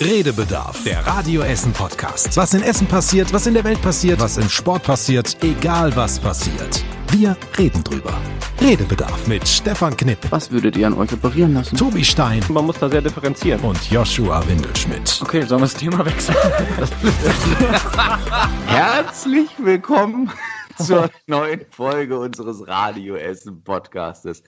Redebedarf, der Radio Essen Podcast. Was in Essen passiert, was in der Welt passiert, was im Sport passiert, egal was passiert. Wir reden drüber. Redebedarf mit Stefan Knipp, Was würdet ihr an euch operieren lassen? Tobi Stein Man muss da sehr differenzieren. und Joshua Windelschmidt. Okay, sollen wir das Thema wechseln? Herzlich willkommen zur neuen Folge unseres Radio Essen Podcastes.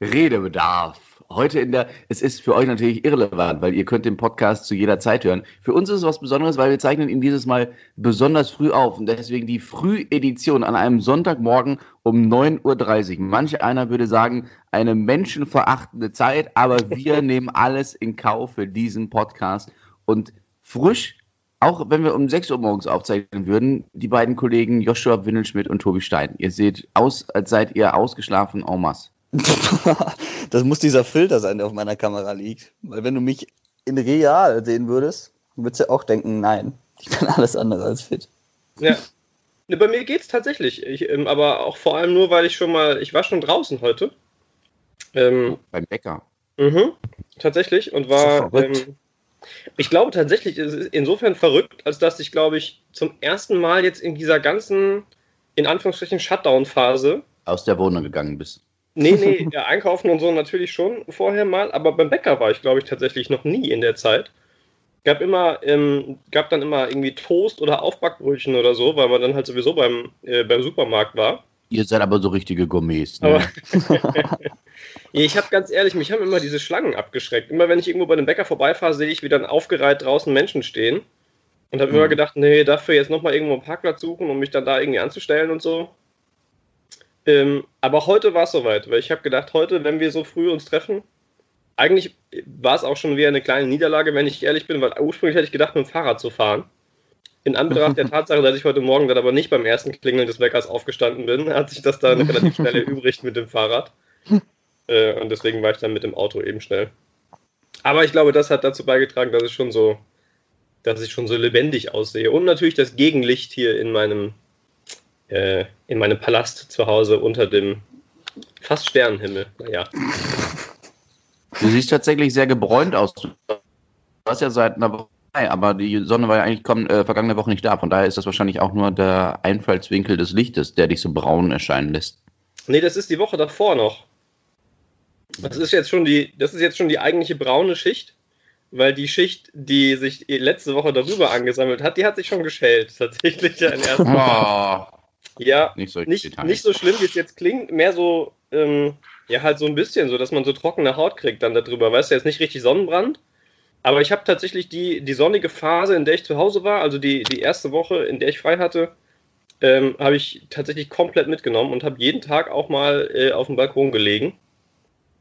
Redebedarf. Heute in der, es ist für euch natürlich irrelevant, weil ihr könnt den Podcast zu jeder Zeit hören. Für uns ist es was Besonderes, weil wir zeichnen ihn dieses Mal besonders früh auf und deswegen die Frühedition an einem Sonntagmorgen um 9.30 Uhr. Manch einer würde sagen, eine menschenverachtende Zeit, aber wir nehmen alles in Kauf für diesen Podcast und frisch auch wenn wir um 6 Uhr morgens aufzeichnen würden, die beiden Kollegen Joshua Windelschmidt und Tobi Stein. Ihr seht aus, als seid ihr ausgeschlafen en masse. das muss dieser Filter sein, der auf meiner Kamera liegt. Weil wenn du mich in real sehen würdest, würdest du auch denken, nein, ich bin alles andere als fit. Ja. Ne, bei mir geht's tatsächlich. Ich, ähm, aber auch vor allem nur, weil ich schon mal, ich war schon draußen heute. Ähm, Beim Bäcker. mhm, tatsächlich. Und war, ähm, ich glaube tatsächlich, es ist insofern verrückt, als dass ich, glaube ich, zum ersten Mal jetzt in dieser ganzen, in Anführungsstrichen, Shutdown-Phase Aus der Wohnung gegangen bist. Nee, nee, ja, einkaufen und so natürlich schon vorher mal, aber beim Bäcker war ich, glaube ich, tatsächlich noch nie in der Zeit. Gab immer, ähm, gab dann immer irgendwie Toast oder Aufbackbrötchen oder so, weil man dann halt sowieso beim, äh, beim Supermarkt war. Ihr seid aber so richtige Gourmets. Ne? Ich habe ganz ehrlich, mich haben immer diese Schlangen abgeschreckt. Immer wenn ich irgendwo bei einem Bäcker vorbeifahre, sehe ich, wie dann aufgereiht draußen Menschen stehen. Und habe immer Mhm. gedacht, nee, dafür jetzt nochmal irgendwo einen Parkplatz suchen, um mich dann da irgendwie anzustellen und so. Ähm, aber heute war es soweit, weil ich habe gedacht, heute, wenn wir so früh uns treffen, eigentlich war es auch schon wieder eine kleine Niederlage, wenn ich ehrlich bin, weil ursprünglich hätte ich gedacht, mit dem Fahrrad zu fahren. In Anbetracht der Tatsache, dass ich heute Morgen dann aber nicht beim ersten Klingeln des Weckers aufgestanden bin, hat sich das dann relativ schnell erübrigt mit dem Fahrrad. Äh, und deswegen war ich dann mit dem Auto eben schnell. Aber ich glaube, das hat dazu beigetragen, dass es schon so, dass ich schon so lebendig aussehe. Und natürlich das Gegenlicht hier in meinem, äh, in meinem Palast zu Hause unter dem fast Sternenhimmel. Naja. Du siehst tatsächlich sehr gebräunt aus. Du warst ja seit einer Woche aber die Sonne war ja eigentlich komm, äh, vergangene Woche nicht da. Von daher ist das wahrscheinlich auch nur der Einfallswinkel des Lichtes, der dich so braun erscheinen lässt. Nee, das ist die Woche davor noch. Das ist jetzt schon die, das ist jetzt schon die eigentliche braune Schicht, weil die Schicht, die sich letzte Woche darüber angesammelt hat, die hat sich schon geschält. Tatsächlich ja in erster Oh, Ja, nicht nicht, nicht so schlimm, wie es jetzt klingt, mehr so, ähm, ja, halt so ein bisschen, so dass man so trockene Haut kriegt dann darüber. Weißt du, jetzt nicht richtig Sonnenbrand. Aber ich habe tatsächlich die, die sonnige Phase, in der ich zu Hause war, also die, die erste Woche, in der ich frei hatte, ähm, habe ich tatsächlich komplett mitgenommen und habe jeden Tag auch mal äh, auf dem Balkon gelegen.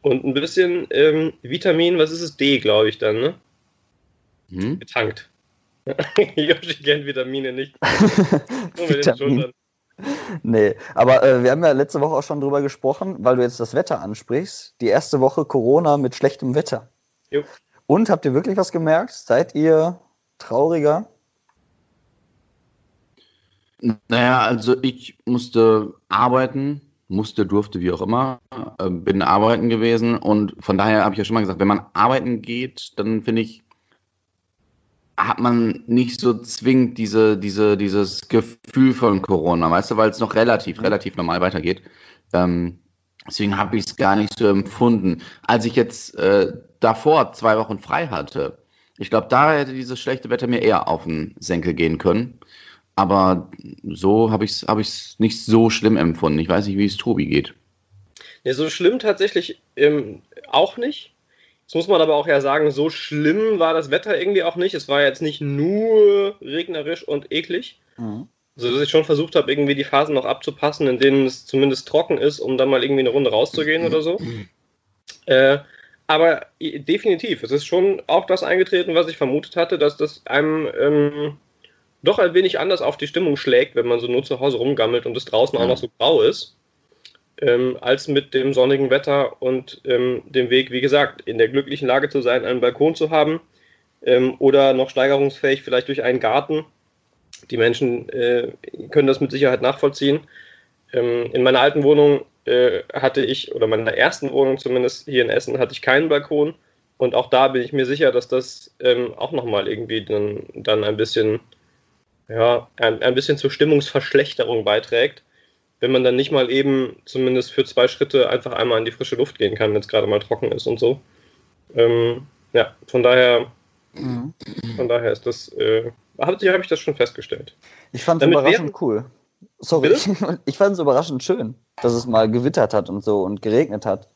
Und ein bisschen ähm, Vitamin, was ist es? D, glaube ich dann, ne? Hm? Getankt. Yoshi kennt Vitamine nicht. Nur mit den. Schultern. Nee, aber äh, wir haben ja letzte Woche auch schon drüber gesprochen, weil du jetzt das Wetter ansprichst. Die erste Woche Corona mit schlechtem Wetter. Jo. Und habt ihr wirklich was gemerkt? Seid ihr trauriger? Naja, also ich musste arbeiten, musste, durfte, wie auch immer, äh, bin arbeiten gewesen und von daher habe ich ja schon mal gesagt, wenn man arbeiten geht, dann finde ich, hat man nicht so zwingend diese, diese, dieses Gefühl von Corona, weißt du, weil es noch relativ, relativ normal weitergeht. Ähm, deswegen habe ich es gar nicht so empfunden. Als ich jetzt äh, davor zwei Wochen frei hatte, ich glaube, da hätte dieses schlechte Wetter mir eher auf den Senkel gehen können. Aber so habe ich es hab ich's nicht so schlimm empfunden. Ich weiß nicht, wie es Tobi geht. Ja, so schlimm tatsächlich ähm, auch nicht. Jetzt muss man aber auch ja sagen, so schlimm war das Wetter irgendwie auch nicht. Es war jetzt nicht nur regnerisch und eklig. Mhm. So dass ich schon versucht habe, irgendwie die Phasen noch abzupassen, in denen es zumindest trocken ist, um dann mal irgendwie eine Runde rauszugehen oder so. Äh, aber definitiv, es ist schon auch das eingetreten, was ich vermutet hatte, dass das einem ähm, doch ein wenig anders auf die Stimmung schlägt, wenn man so nur zu Hause rumgammelt und es draußen auch Ja. noch so grau ist, ähm, als mit dem sonnigen Wetter und ähm, dem Weg, wie gesagt, in der glücklichen Lage zu sein, einen Balkon zu haben ähm, oder noch steigerungsfähig vielleicht durch einen Garten. Die Menschen äh, können das mit Sicherheit nachvollziehen. Ähm, in meiner alten Wohnung äh, hatte ich, oder meiner ersten Wohnung zumindest hier in Essen, hatte ich keinen Balkon. und auch da bin ich mir sicher, dass das ähm, auch nochmal irgendwie dann, dann ein bisschen, ja, ein, ein bisschen zur Stimmungsverschlechterung beiträgt, wenn man dann nicht mal eben zumindest für zwei Schritte einfach einmal in die frische Luft gehen kann, wenn es gerade mal trocken ist und so. Ähm, ja, von daher, mhm. von daher ist das, äh, habe hab ich das schon festgestellt. Ich fand es überraschend cool. Sorry, ich fand es überraschend schön, dass es mal gewittert hat und so und geregnet hat.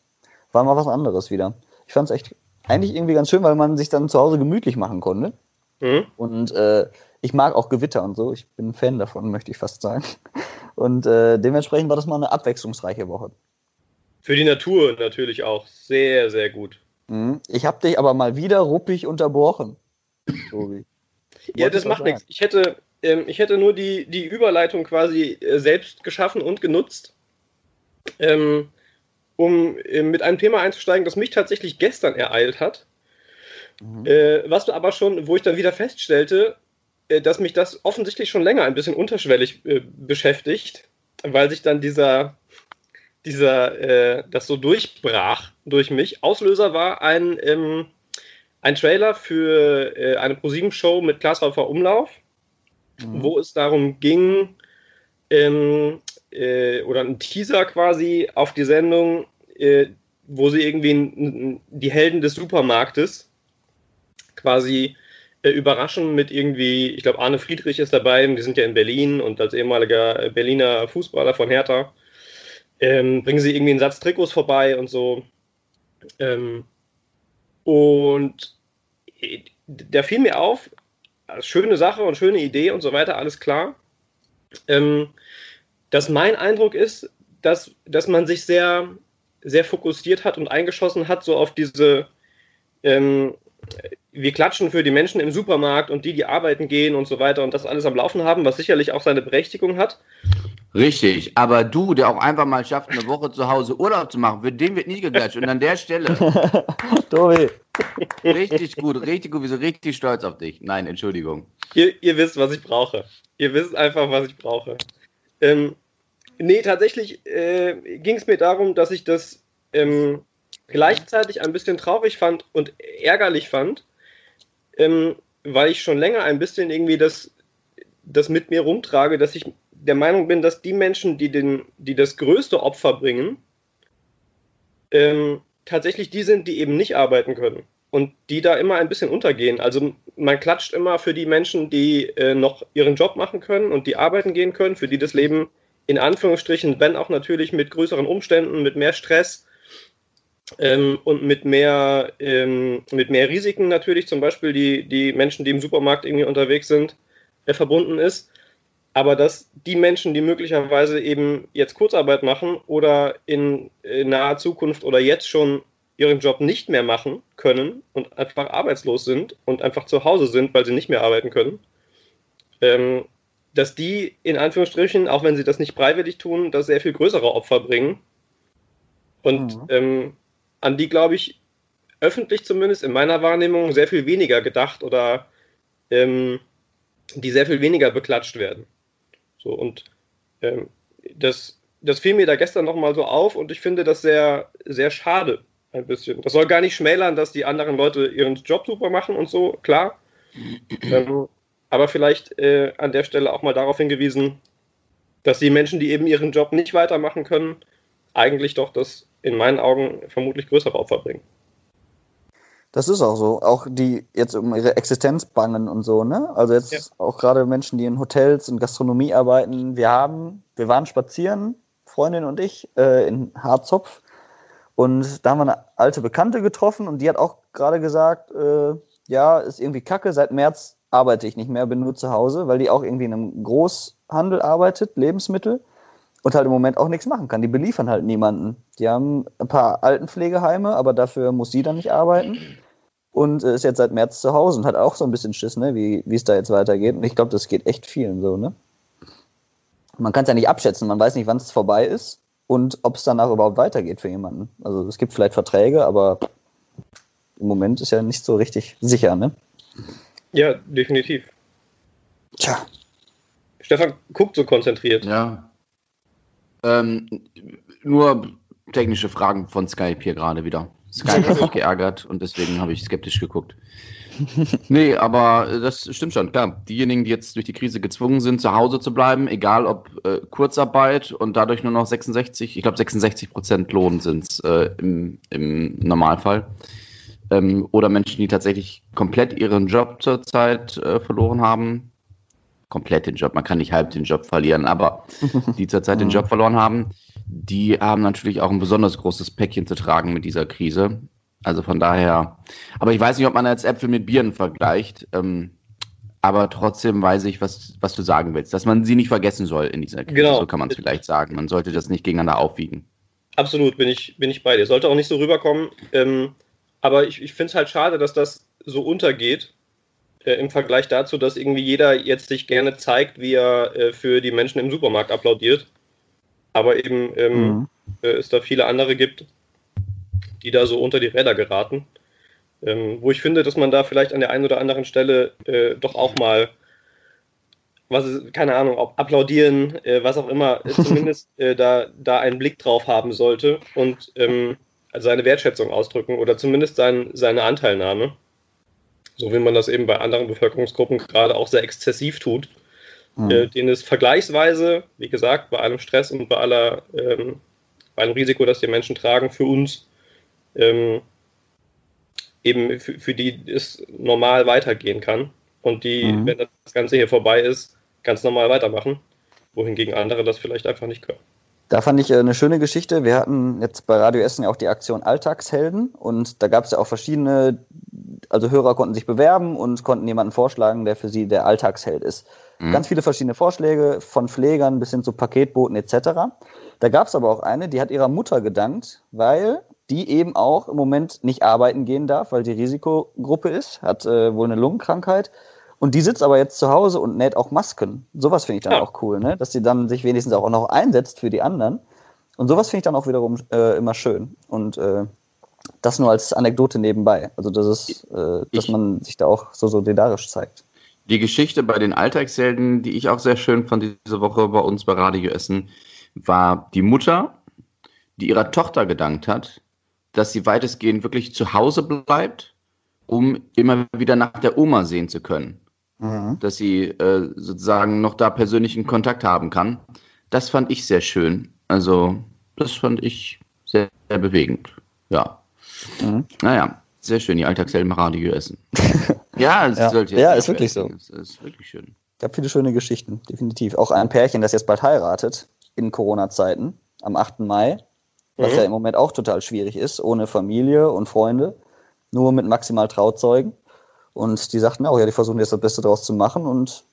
War mal was anderes wieder. Ich fand es echt eigentlich irgendwie ganz schön, weil man sich dann zu Hause gemütlich machen konnte. Mhm. Und äh, ich mag auch Gewitter und so. Ich bin ein Fan davon, möchte ich fast sagen. Und äh, dementsprechend war das mal eine abwechslungsreiche Woche. Für die Natur natürlich auch sehr, sehr gut. Mhm. Ich habe dich aber mal wieder ruppig unterbrochen, Tobi. ja, das macht nichts. Ich hätte, ähm, ich hätte nur die, die Überleitung quasi äh, selbst geschaffen und genutzt, ähm, um äh, mit einem Thema einzusteigen, das mich tatsächlich gestern ereilt hat. Mhm. Äh, was aber schon, wo ich dann wieder feststellte, äh, dass mich das offensichtlich schon länger ein bisschen unterschwellig äh, beschäftigt, weil sich dann dieser, dieser, äh, das so durchbrach durch mich. Auslöser war ein, ähm, ein Trailer für äh, eine ProSieben-Show mit Klaasräufer Umlauf, mhm. wo es darum ging, ähm, äh, oder ein Teaser quasi auf die Sendung, wo sie irgendwie die Helden des Supermarktes quasi äh, überraschen mit irgendwie, ich glaube, Arne Friedrich ist dabei, die sind ja in Berlin und als ehemaliger Berliner Fußballer von Hertha ähm, bringen sie irgendwie einen Satz Trikots vorbei und so. Ähm, und äh, da fiel mir auf, schöne Sache und schöne Idee und so weiter, alles klar. Ähm, dass mein Eindruck ist, dass, dass man sich sehr, sehr fokussiert hat und eingeschossen hat, so auf diese ähm, wir klatschen für die Menschen im Supermarkt und die, die arbeiten gehen und so weiter und das alles am Laufen haben, was sicherlich auch seine Berechtigung hat. Richtig, aber du, der auch einfach mal schafft, eine Woche zu Hause Urlaub zu machen, für den wird nie geklatscht. Und an der Stelle. Tobi. Richtig gut, richtig gut. Wir sind richtig stolz auf dich. Nein, Entschuldigung. Ihr, ihr wisst, was ich brauche. Ihr wisst einfach, was ich brauche. Ähm, nee, tatsächlich äh, ging es mir darum, dass ich das ähm, gleichzeitig ein bisschen traurig fand und ärgerlich fand, ähm, weil ich schon länger ein bisschen irgendwie das, das mit mir rumtrage, dass ich der Meinung bin, dass die Menschen, die, den, die das größte Opfer bringen, ähm, tatsächlich die sind, die eben nicht arbeiten können und die da immer ein bisschen untergehen. Also man klatscht immer für die Menschen, die äh, noch ihren Job machen können und die arbeiten gehen können, für die das Leben in Anführungsstrichen, wenn auch natürlich mit größeren Umständen, mit mehr Stress, ähm, und mit mehr, ähm, mit mehr Risiken natürlich, zum Beispiel die, die Menschen, die im Supermarkt irgendwie unterwegs sind, äh, verbunden ist. Aber dass die Menschen, die möglicherweise eben jetzt Kurzarbeit machen oder in, in naher Zukunft oder jetzt schon ihren Job nicht mehr machen können und einfach arbeitslos sind und einfach zu Hause sind, weil sie nicht mehr arbeiten können, ähm, dass die in Anführungsstrichen, auch wenn sie das nicht freiwillig tun, das sehr viel größere Opfer bringen. Und mhm. ähm, an die, glaube ich, öffentlich zumindest in meiner Wahrnehmung sehr viel weniger gedacht oder ähm, die sehr viel weniger beklatscht werden. So und ähm, das, das fiel mir da gestern nochmal so auf und ich finde das sehr, sehr schade ein bisschen. Das soll gar nicht schmälern, dass die anderen Leute ihren Job super machen und so, klar. ähm, aber vielleicht äh, an der Stelle auch mal darauf hingewiesen, dass die Menschen, die eben ihren Job nicht weitermachen können, eigentlich doch das in meinen Augen vermutlich größere Opfer bringen. Das ist auch so. Auch die jetzt um ihre Existenz bangen und so, ne? Also jetzt ja. auch gerade Menschen, die in Hotels und Gastronomie arbeiten. Wir haben, wir waren spazieren, Freundin und ich, äh, in Harzopf. Und da haben wir eine alte Bekannte getroffen und die hat auch gerade gesagt, äh, ja, ist irgendwie kacke, seit März arbeite ich nicht mehr, bin nur zu Hause, weil die auch irgendwie in einem Großhandel arbeitet, Lebensmittel und halt im Moment auch nichts machen kann. Die beliefern halt niemanden. Die haben ein paar Altenpflegeheime, aber dafür muss sie dann nicht arbeiten. Und ist jetzt seit März zu Hause und hat auch so ein bisschen Schiss, ne, wie es da jetzt weitergeht. Und ich glaube, das geht echt vielen so, ne? Man kann es ja nicht abschätzen, man weiß nicht, wann es vorbei ist und ob es danach überhaupt weitergeht für jemanden. Also es gibt vielleicht Verträge, aber im Moment ist ja nicht so richtig sicher, ne? Ja, definitiv. Tja. Stefan guckt so konzentriert. Ja, ähm, nur technische Fragen von Skype hier gerade wieder. Sky hat sich geärgert und deswegen habe ich skeptisch geguckt. nee, aber das stimmt schon, klar. Diejenigen, die jetzt durch die Krise gezwungen sind, zu Hause zu bleiben, egal ob äh, Kurzarbeit und dadurch nur noch 66, ich glaube 66 Prozent Lohn sind es äh, im, im Normalfall, ähm, oder Menschen, die tatsächlich komplett ihren Job zurzeit äh, verloren haben, komplett den Job, man kann nicht halb den Job verlieren, aber die zurzeit den Job verloren haben, die haben natürlich auch ein besonders großes Päckchen zu tragen mit dieser Krise. Also von daher, aber ich weiß nicht, ob man jetzt Äpfel mit Bieren vergleicht, ähm, aber trotzdem weiß ich, was, was du sagen willst, dass man sie nicht vergessen soll in dieser Krise, genau. so kann man es vielleicht sagen. Man sollte das nicht gegeneinander aufwiegen. Absolut, bin ich, bin ich bei dir. Sollte auch nicht so rüberkommen. Ähm, aber ich, ich finde es halt schade, dass das so untergeht äh, im Vergleich dazu, dass irgendwie jeder jetzt sich gerne zeigt, wie er äh, für die Menschen im Supermarkt applaudiert. Aber eben ähm, mhm. äh, es da viele andere gibt, die da so unter die Räder geraten. Ähm, wo ich finde, dass man da vielleicht an der einen oder anderen Stelle äh, doch auch mal, was ist, keine Ahnung, ob applaudieren, äh, was auch immer, äh, zumindest da, da einen Blick drauf haben sollte und ähm, seine Wertschätzung ausdrücken oder zumindest sein, seine Anteilnahme so wie man das eben bei anderen Bevölkerungsgruppen gerade auch sehr exzessiv tut, mhm. äh, denen es vergleichsweise, wie gesagt, bei allem Stress und bei aller, ähm, bei allem Risiko, das die Menschen tragen, für uns ähm, eben für, für, die es normal weitergehen kann und die, mhm. wenn das Ganze hier vorbei ist, ganz normal weitermachen, wohingegen andere das vielleicht einfach nicht können. Da fand ich äh, eine schöne Geschichte. Wir hatten jetzt bei Radio Essen ja auch die Aktion Alltagshelden und da gab es ja auch verschiedene, also Hörer konnten sich bewerben und konnten jemanden vorschlagen, der für sie der Alltagsheld ist. Mhm. Ganz viele verschiedene Vorschläge von Pflegern bis hin zu Paketboten etc. Da gab es aber auch eine, die hat ihrer Mutter gedankt, weil die eben auch im Moment nicht arbeiten gehen darf, weil die Risikogruppe ist, hat äh, wohl eine Lungenkrankheit und die sitzt aber jetzt zu Hause und näht auch Masken. Sowas finde ich dann ja. auch cool, ne? dass sie dann sich wenigstens auch noch einsetzt für die anderen. Und sowas finde ich dann auch wiederum äh, immer schön. Und äh, das nur als Anekdote nebenbei. Also, das ist, äh, dass man sich da auch so solidarisch zeigt. Die Geschichte bei den Alltagshelden, die ich auch sehr schön fand diese Woche bei uns bei Radio Essen, war die Mutter, die ihrer Tochter gedankt hat, dass sie weitestgehend wirklich zu Hause bleibt, um immer wieder nach der Oma sehen zu können mhm. dass sie äh, sozusagen noch da persönlichen Kontakt haben kann. Das fand ich sehr schön. Also, das fand ich sehr, sehr bewegend. Ja. Mhm. Naja, sehr schön, die Alltagshelden Radio essen. ja, es ja. ja, ist wirklich so. Es ist wirklich schön. Es gab viele schöne Geschichten, definitiv. Auch ein Pärchen, das jetzt bald heiratet, in Corona-Zeiten, am 8. Mai, was mhm. ja im Moment auch total schwierig ist, ohne Familie und Freunde, nur mit maximal Trauzeugen. Und die sagten auch, ja, die versuchen jetzt das Beste daraus zu machen und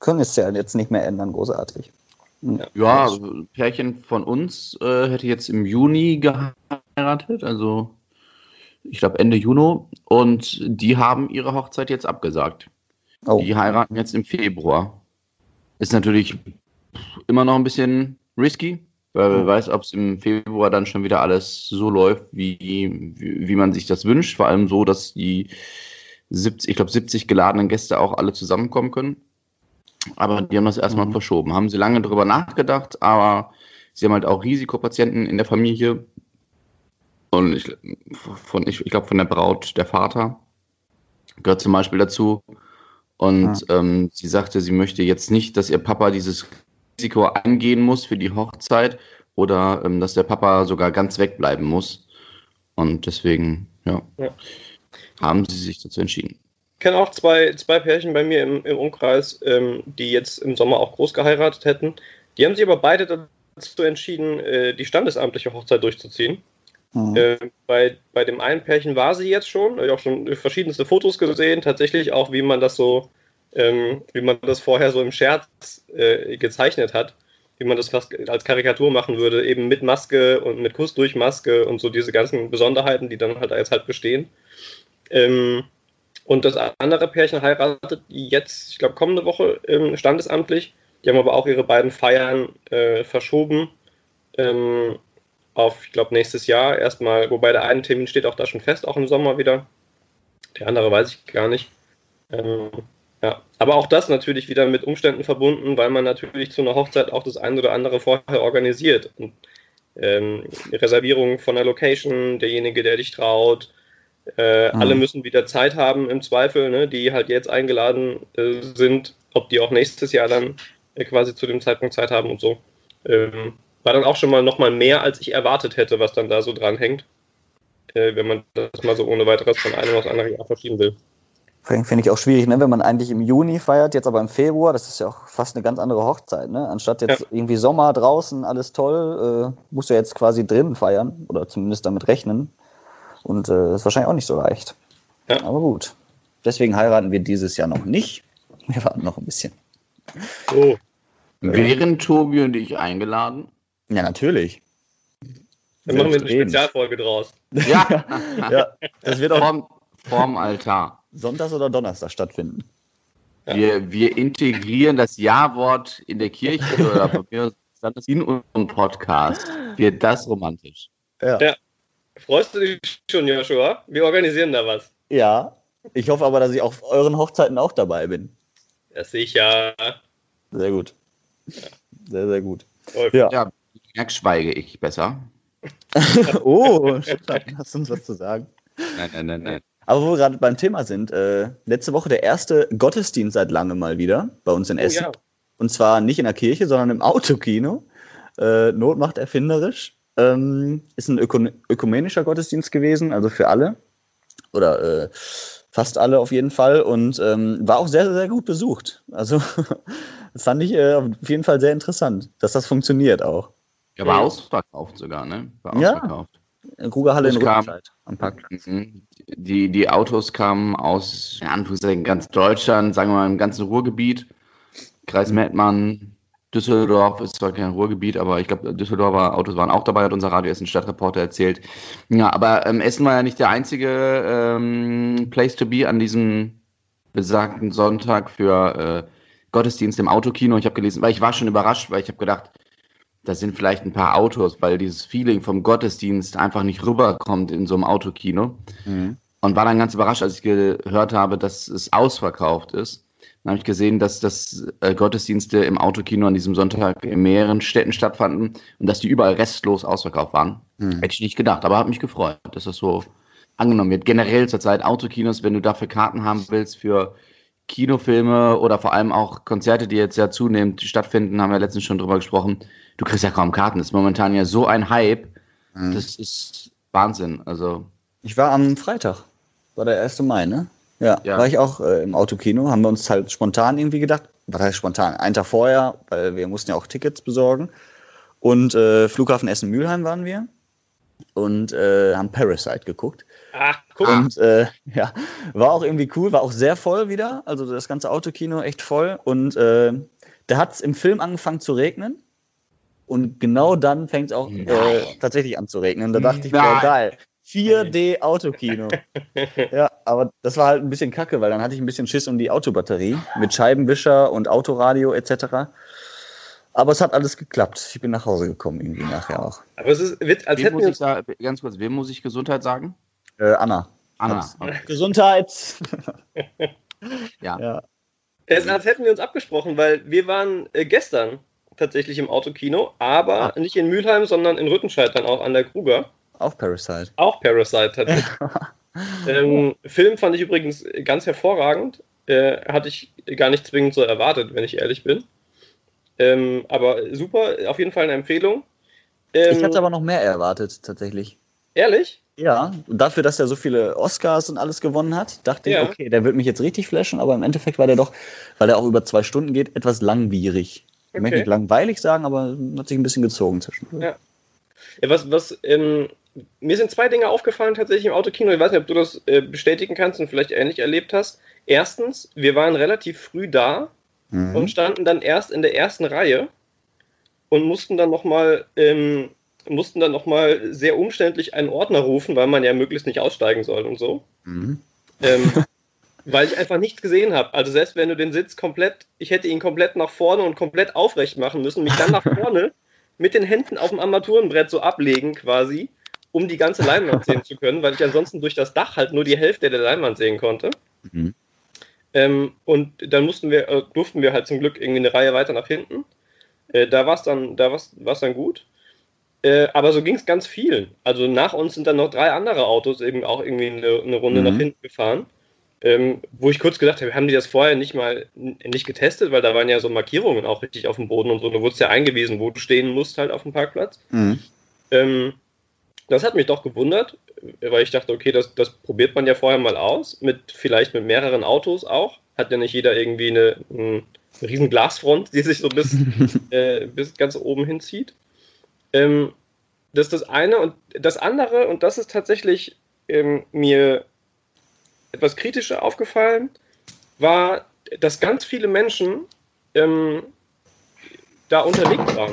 können es ja jetzt nicht mehr ändern, großartig. Ja, ja also Pärchen von uns äh, hätte jetzt im Juni geheiratet, also ich glaube Ende Juni, und die haben ihre Hochzeit jetzt abgesagt. Oh. Die heiraten jetzt im Februar. Ist natürlich immer noch ein bisschen risky, weil wer weiß, ob es im Februar dann schon wieder alles so läuft, wie, wie, wie man sich das wünscht. Vor allem so, dass die 70, ich glaube 70 geladenen Gäste auch alle zusammenkommen können. Aber die haben das erstmal mhm. verschoben. Haben sie lange darüber nachgedacht, aber sie haben halt auch Risikopatienten in der Familie. Und ich, von, ich, ich glaube, von der Braut der Vater gehört zum Beispiel dazu. Und ja. ähm, sie sagte, sie möchte jetzt nicht, dass ihr Papa dieses Risiko eingehen muss für die Hochzeit oder ähm, dass der Papa sogar ganz wegbleiben muss. Und deswegen, ja. ja haben sie sich dazu entschieden. Ich kenne auch zwei, zwei Pärchen bei mir im, im Umkreis, ähm, die jetzt im Sommer auch groß geheiratet hätten. Die haben sich aber beide dazu entschieden, äh, die standesamtliche Hochzeit durchzuziehen. Mhm. Äh, bei, bei dem einen Pärchen war sie jetzt schon, ich habe auch schon verschiedenste Fotos gesehen, tatsächlich auch, wie man das so, ähm, wie man das vorher so im Scherz äh, gezeichnet hat, wie man das fast als Karikatur machen würde, eben mit Maske und mit Kuss durch Maske und so diese ganzen Besonderheiten, die dann halt jetzt halt bestehen. Ähm, und das andere Pärchen heiratet jetzt, ich glaube, kommende Woche ähm, standesamtlich. Die haben aber auch ihre beiden Feiern äh, verschoben ähm, auf, ich glaube, nächstes Jahr erstmal. Wobei der eine Termin steht auch da schon fest, auch im Sommer wieder. Der andere weiß ich gar nicht. Ähm, ja, aber auch das natürlich wieder mit Umständen verbunden, weil man natürlich zu einer Hochzeit auch das eine oder andere vorher organisiert. Und ähm, Reservierung von der Location, derjenige, der dich traut. Äh, mhm. Alle müssen wieder Zeit haben im Zweifel, ne, die halt jetzt eingeladen äh, sind, ob die auch nächstes Jahr dann äh, quasi zu dem Zeitpunkt Zeit haben und so. Ähm, war dann auch schon mal nochmal mehr, als ich erwartet hätte, was dann da so dran hängt, äh, wenn man das mal so ohne weiteres von einem aufs andere Jahr verschieben will. Finde ich auch schwierig, ne? wenn man eigentlich im Juni feiert, jetzt aber im Februar, das ist ja auch fast eine ganz andere Hochzeit. Ne? Anstatt jetzt ja. irgendwie Sommer draußen, alles toll, äh, musst du jetzt quasi drinnen feiern oder zumindest damit rechnen. Und äh, ist wahrscheinlich auch nicht so leicht. Ja. Aber gut. Deswegen heiraten wir dieses Jahr noch nicht. Wir warten noch ein bisschen. Oh. Wären Tobi und ich eingeladen? Ja, natürlich. Dann machen wir eine Spezialfolge draus. Ja, ja das wird auch vorm, vorm Altar. Sonntags oder Donnerstag stattfinden. Ja. Wir, wir integrieren das Ja-Wort in der Kirche oder mir in unserem Podcast. Wird das romantisch. Ja. ja. Freust du dich schon, Joshua? Wir organisieren da was. Ja. Ich hoffe aber, dass ich auf euren Hochzeiten auch dabei bin. Ja, sicher. Sehr gut. Sehr, sehr gut. Ja. ja, merk schweige ich besser. oh, hast du uns was zu sagen? Nein, nein, nein, nein. Aber wo wir gerade beim Thema sind, äh, letzte Woche der erste Gottesdienst seit langem mal wieder bei uns in oh, Essen. Ja. Und zwar nicht in der Kirche, sondern im Autokino. Äh, Not macht erfinderisch. Ähm, ist ein Öko ökumenischer Gottesdienst gewesen, also für alle. Oder äh, fast alle auf jeden Fall. Und ähm, war auch sehr, sehr gut besucht. Also das fand ich äh, auf jeden Fall sehr interessant, dass das funktioniert auch. Ja, war ausverkauft sogar, ne? War ausverkauft. Ja. Rugerhalle in Rüttenscheid am Parkplatz. Mhm. Die, die Autos kamen aus ja, ganz Deutschland, sagen wir mal im ganzen Ruhrgebiet. Kreis mhm. Mettmann, Düsseldorf ist zwar kein Ruhrgebiet, aber ich glaube, Düsseldorfer Autos waren auch dabei, hat unser Radio Essen Stadtreporter erzählt. Ja, aber ähm, Essen war ja nicht der einzige ähm, Place to be an diesem besagten Sonntag für äh, Gottesdienst im Autokino. Ich habe gelesen, weil ich war schon überrascht, weil ich habe gedacht, das sind vielleicht ein paar Autos, weil dieses Feeling vom Gottesdienst einfach nicht rüberkommt in so einem Autokino. Mhm. Und war dann ganz überrascht, als ich gehört habe, dass es ausverkauft ist. Dann habe ich gesehen, dass das äh, Gottesdienste im Autokino an diesem Sonntag in mehreren Städten stattfanden und dass die überall restlos ausverkauft waren. Mhm. Hätte ich nicht gedacht, aber habe mich gefreut, dass das so angenommen wird. Generell zurzeit Autokinos, wenn du dafür Karten haben willst für Kinofilme oder vor allem auch Konzerte, die jetzt ja zunehmend stattfinden, haben wir letztens schon drüber gesprochen. Du kriegst ja kaum Karten. Das ist momentan ja so ein Hype. Mhm. Das ist Wahnsinn. Also. Ich war am Freitag. War der 1. Mai, ne? Ja, ja. war ich auch äh, im Autokino. Haben wir uns halt spontan irgendwie gedacht. Was heißt spontan? Einen Tag vorher, weil wir mussten ja auch Tickets besorgen. Und äh, Flughafen Essen-Mülheim waren wir. Und äh, haben Parasite geguckt. Ach, cool. Und äh, ja, war auch irgendwie cool, war auch sehr voll wieder. Also das ganze Autokino echt voll. Und äh, da hat es im Film angefangen zu regnen. Und genau dann fängt es auch äh, tatsächlich an zu regnen. Da dachte ich mir, geil. 4D Autokino. ja, aber das war halt ein bisschen kacke, weil dann hatte ich ein bisschen Schiss um die Autobatterie mit Scheibenwischer und Autoradio etc. Aber es hat alles geklappt. Ich bin nach Hause gekommen irgendwie nachher auch. Aber es ist, wird, als wem hätten wir uns da, ganz kurz, wem muss ich Gesundheit sagen? Äh, Anna. Anna. Okay. Gesundheit. ja. ja. Es, als hätten wir uns abgesprochen, weil wir waren äh, gestern tatsächlich im Autokino, aber ah. nicht in Mülheim, sondern in Rüttenscheid dann auch an der Kruger. Auch Parasite. Auch Parasite tatsächlich. ähm, Film fand ich übrigens ganz hervorragend. Äh, hatte ich gar nicht zwingend so erwartet, wenn ich ehrlich bin. Ähm, aber super, auf jeden Fall eine Empfehlung. Ähm, ich hatte aber noch mehr erwartet, tatsächlich. Ehrlich? Ja, und dafür, dass er so viele Oscars und alles gewonnen hat, dachte ja. ich, okay, der wird mich jetzt richtig flashen, aber im Endeffekt war der doch, weil er auch über zwei Stunden geht, etwas langwierig. Ich möchte nicht langweilig sagen, aber hat sich ein bisschen gezogen zwischen. Ja. ja was, was, ähm, mir sind zwei Dinge aufgefallen tatsächlich im Autokino. Ich weiß nicht, ob du das äh, bestätigen kannst und vielleicht ähnlich erlebt hast. Erstens, wir waren relativ früh da mhm. und standen dann erst in der ersten Reihe und mussten dann nochmal ähm, mussten dann nochmal sehr umständlich einen Ordner rufen, weil man ja möglichst nicht aussteigen soll und so. Mhm. Ähm, weil ich einfach nichts gesehen habe. Also selbst wenn du den Sitz komplett, ich hätte ihn komplett nach vorne und komplett aufrecht machen müssen, mich dann nach vorne mit den Händen auf dem Armaturenbrett so ablegen quasi, um die ganze Leinwand sehen zu können, weil ich ansonsten durch das Dach halt nur die Hälfte der Leinwand sehen konnte. Mhm. Ähm, und dann mussten wir, äh, durften wir halt zum Glück irgendwie eine Reihe weiter nach hinten. Äh, da war es dann, da war's, war's dann gut. Äh, aber so ging es ganz vielen. Also nach uns sind dann noch drei andere Autos eben auch irgendwie eine, eine Runde mhm. nach hinten gefahren. Ähm, wo ich kurz gedacht habe, haben die das vorher nicht mal nicht getestet, weil da waren ja so Markierungen auch richtig auf dem Boden und so. Da wurde es ja eingewiesen, wo du stehen musst halt auf dem Parkplatz. Mhm. Ähm, das hat mich doch gewundert, weil ich dachte, okay, das, das probiert man ja vorher mal aus, mit vielleicht mit mehreren Autos auch. Hat ja nicht jeder irgendwie eine, eine riesen Glasfront, die sich so bis, äh, bis ganz oben hinzieht. Ähm, das ist das eine. Und das andere, und das ist tatsächlich ähm, mir etwas kritischer aufgefallen, war, dass ganz viele Menschen ähm, da unterwegs waren.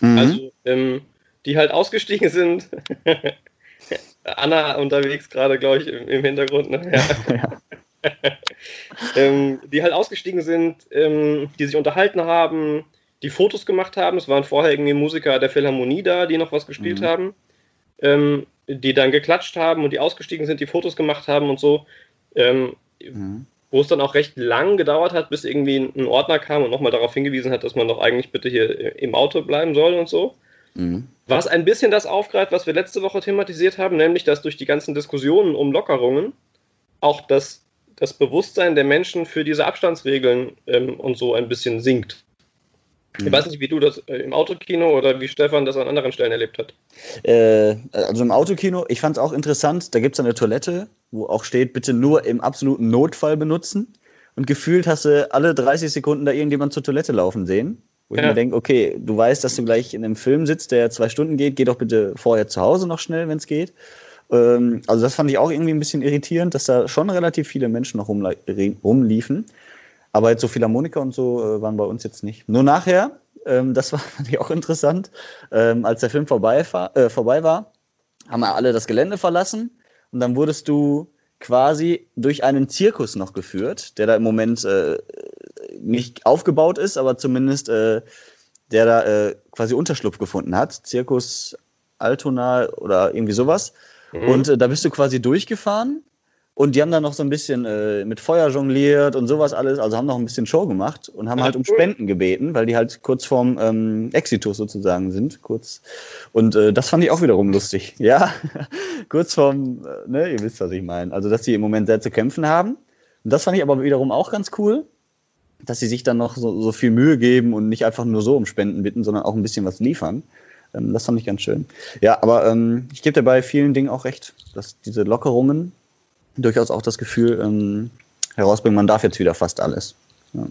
Mhm. Also, ähm, die halt ausgestiegen sind. Anna unterwegs gerade, glaube ich, im, im, Hintergrund. Ne? Ja. ja. ähm, die halt ausgestiegen sind, ähm, die sich unterhalten haben, die Fotos gemacht haben. Es waren vorher irgendwie Musiker der Philharmonie da, die noch was gespielt mhm. haben, ähm, die dann geklatscht haben und die ausgestiegen sind, die Fotos gemacht haben und so. Ähm, mhm. Wo es dann auch recht lang gedauert hat, bis irgendwie ein Ordner kam und nochmal darauf hingewiesen hat, dass man doch eigentlich bitte hier im Auto bleiben soll und so. Mhm. Was ein bisschen das aufgreift, was wir letzte Woche thematisiert haben, nämlich dass durch die ganzen Diskussionen um Lockerungen auch das, das Bewusstsein der Menschen für diese Abstandsregeln ähm, und so ein bisschen sinkt. Ich weiß nicht, wie du das äh, im Autokino oder wie Stefan das an anderen Stellen erlebt hat. Äh, also im Autokino, ich fand es auch interessant, da gibt es eine Toilette, wo auch steht, bitte nur im absoluten Notfall benutzen. Und gefühlt hast du alle 30 Sekunden da irgendjemand zur Toilette laufen sehen. Wo ja. ich mir denke, okay, du weißt, dass du gleich in einem Film sitzt, der zwei Stunden geht, geh doch bitte vorher zu Hause noch schnell, wenn es geht. Ähm, also das fand ich auch irgendwie ein bisschen irritierend, dass da schon relativ viele Menschen noch rumliefen. Aber jetzt so Philharmoniker und so äh, waren bei uns jetzt nicht. Nur nachher, ähm, das war fand ich auch interessant, ähm, als der Film vorbei, äh, vorbei war, haben wir alle das Gelände verlassen und dann wurdest du quasi durch einen Zirkus noch geführt, der da im Moment äh, nicht aufgebaut ist, aber zumindest äh, der da äh, quasi Unterschlupf gefunden hat. Zirkus Altona oder irgendwie sowas. Mhm. Und äh, da bist du quasi durchgefahren und die haben dann noch so ein bisschen äh, mit Feuer jongliert und sowas alles, also haben noch ein bisschen Show gemacht und haben halt um Spenden gebeten, weil die halt kurz vorm ähm, Exitus sozusagen sind, kurz. Und äh, das fand ich auch wiederum lustig. Ja, kurz vorm, äh, ne, ihr wisst, was ich meine. Also, dass sie im Moment sehr zu kämpfen haben. Und das fand ich aber wiederum auch ganz cool, dass sie sich dann noch so, so viel Mühe geben und nicht einfach nur so um Spenden bitten, sondern auch ein bisschen was liefern. Ähm, das fand ich ganz schön. Ja, aber ähm, ich gebe dir bei vielen Dingen auch recht, dass diese Lockerungen durchaus auch das Gefühl ähm, herausbringen, man darf jetzt wieder fast alles. Ja.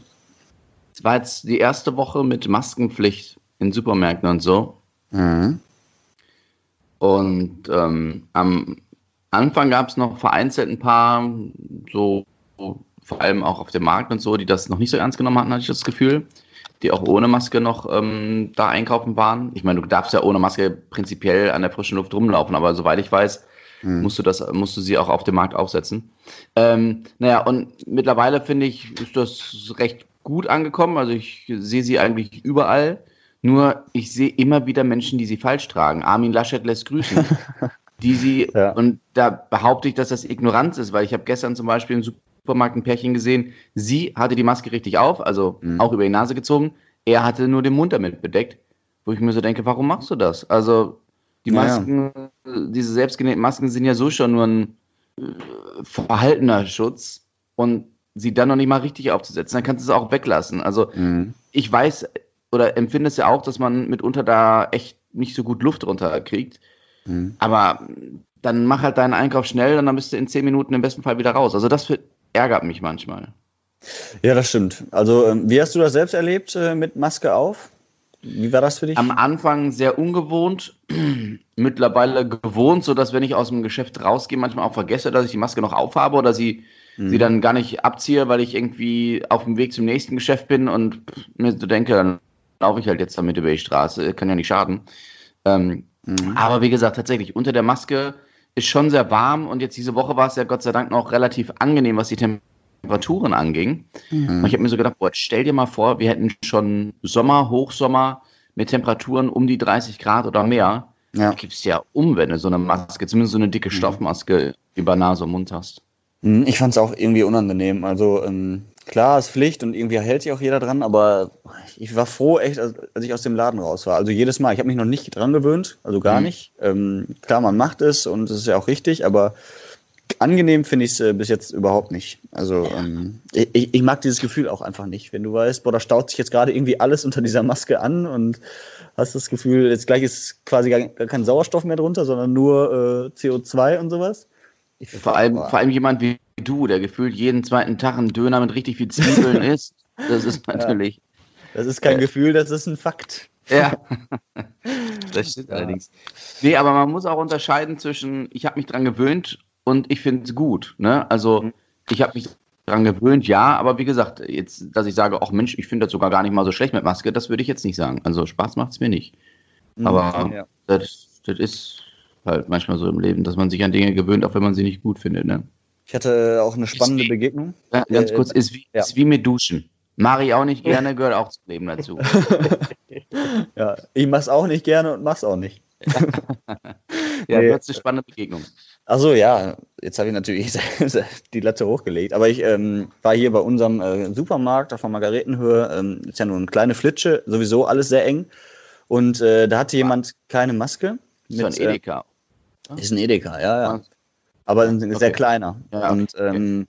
Es war jetzt die erste Woche mit Maskenpflicht in Supermärkten und so. Mhm. Und ähm, am Anfang gab es noch vereinzelt ein paar, so vor allem auch auf dem Markt und so, die das noch nicht so ernst genommen hatten, hatte ich das Gefühl, die auch ohne Maske noch ähm, da einkaufen waren. Ich meine, du darfst ja ohne Maske prinzipiell an der frischen Luft rumlaufen, aber soweit ich weiß, mhm. musst du das, musst du sie auch auf dem Markt aufsetzen. Ähm, naja, und mittlerweile finde ich, ist das recht gut angekommen. Also ich sehe sie eigentlich überall. Nur ich sehe immer wieder Menschen, die sie falsch tragen. Armin Laschet lässt grüßen. die sie, ja. und da behaupte ich, dass das Ignoranz ist, weil ich habe gestern zum Beispiel im Supermarkt ein Pärchen gesehen, sie hatte die Maske richtig auf, also mhm. auch über die Nase gezogen, er hatte nur den Mund damit bedeckt, wo ich mir so denke, warum machst du das? Also die Masken, ja. diese selbstgenähten Masken sind ja so schon nur ein äh, verhaltener Schutz und sie dann noch nicht mal richtig aufzusetzen, dann kannst du es auch weglassen. Also mhm. ich weiß oder empfinde es ja auch, dass man mitunter da echt nicht so gut Luft runterkriegt. Mhm. Aber dann mach halt deinen Einkauf schnell und dann bist du in zehn Minuten im besten Fall wieder raus. Also das ärgert mich manchmal. Ja, das stimmt. Also ähm, wie hast du das selbst erlebt äh, mit Maske auf? Wie war das für dich? Am Anfang sehr ungewohnt, mittlerweile gewohnt, sodass wenn ich aus dem Geschäft rausgehe, manchmal auch vergesse, dass ich die Maske noch aufhabe oder sie, mhm. sie dann gar nicht abziehe, weil ich irgendwie auf dem Weg zum nächsten Geschäft bin und mir so denke, dann laufe ich halt jetzt damit über die Straße, kann ja nicht schaden. Ähm, mhm. Aber wie gesagt, tatsächlich, unter der Maske ist schon sehr warm und jetzt diese Woche war es ja Gott sei Dank noch relativ angenehm, was die Temperatur Temperaturen anging. Mhm. Und ich habe mir so gedacht, boah, stell dir mal vor, wir hätten schon Sommer, Hochsommer mit Temperaturen um die 30 Grad oder mehr. Ja. Da gibt es ja um, wenn du so eine Maske, zumindest so eine dicke mhm. Stoffmaske über Nase und Mund hast. Mhm, ich fand es auch irgendwie unangenehm. Also ähm, Klar, ist Pflicht und irgendwie hält sich auch jeder dran, aber ich war froh, echt, als ich aus dem Laden raus war. Also jedes Mal, ich habe mich noch nicht dran gewöhnt, also gar mhm. nicht. Ähm, klar, man macht es und es ist ja auch richtig, aber angenehm finde ich es äh, bis jetzt überhaupt nicht. Also ähm, ich, ich, mag dieses Gefühl auch einfach nicht. Wenn du weißt, boah, da staut sich jetzt gerade irgendwie alles unter dieser Maske an und hast das Gefühl, jetzt gleich ist quasi gar, kein Sauerstoff mehr drunter, sondern nur äh, CO2 und sowas. Vor, allem, vor allem jemand wie du, der gefühlt jeden zweiten Tag einen Döner mit richtig viel Zwiebeln isst. Das ist natürlich. Ja. Das ist kein äh, Gefühl, das ist ein Fakt. Ja, das stimmt ja. allerdings. Nee, aber man muss auch unterscheiden zwischen, ich habe mich dran gewöhnt und ich finde es gut. Ne? Also mhm. ich habe mich dran gewöhnt, ja, aber wie gesagt, jetzt, dass ich sage, ach Mensch, ich finde das sogar gar nicht mal so schlecht mit Maske, das würde ich jetzt nicht sagen. Also Spaß macht es mir nicht. Mhm, aber ja. das, das ist halt manchmal so im Leben, dass man sich an Dinge gewöhnt, auch wenn man sie nicht gut findet. Ne? Ich hatte auch eine spannende wie, Begegnung. Ja, ganz äh, kurz, ist wie, ja. ist wie mit Duschen. Mari auch nicht gerne, gehört auch zum Leben dazu. ja, ich mach's auch nicht gerne und mach's auch nicht. ja, nee. eine spannende Begegnung. Achso, ja, jetzt habe ich natürlich die Latte hochgelegt. Aber ich ähm, war hier bei unserem äh, Supermarkt auf der Margaretenhöhe. Ähm, ist ja nur eine kleine Flitsche, sowieso alles sehr eng. Und äh, da hatte jemand keine Maske. Mit, so ein äh, Edeka. Äh, ist ein Edeka, ja, ja. Aber ein sehr okay. kleiner. Ja, und ähm,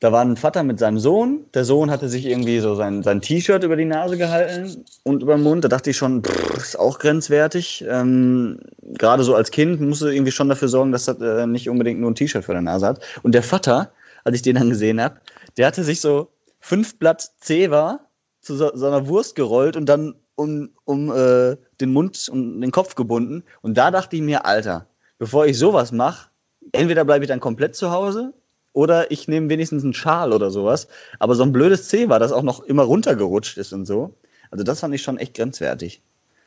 da war ein Vater mit seinem Sohn. Der Sohn hatte sich irgendwie so sein, sein T-Shirt über die Nase gehalten und über den Mund. Da dachte ich schon, pff, ist auch grenzwertig. Ähm, Gerade so als Kind musst du irgendwie schon dafür sorgen, dass er äh, nicht unbedingt nur ein T-Shirt vor der Nase hat. Und der Vater, als ich den dann gesehen habe, der hatte sich so fünf Blatt Zewa zu so, so einer Wurst gerollt und dann um, um äh, den Mund und den Kopf gebunden. Und da dachte ich mir, Alter, bevor ich sowas mache, entweder bleibe ich dann komplett zu Hause oder ich nehme wenigstens einen Schal oder sowas. Aber so ein blödes C war, das auch noch immer runtergerutscht ist und so. Also das fand ich schon echt grenzwertig.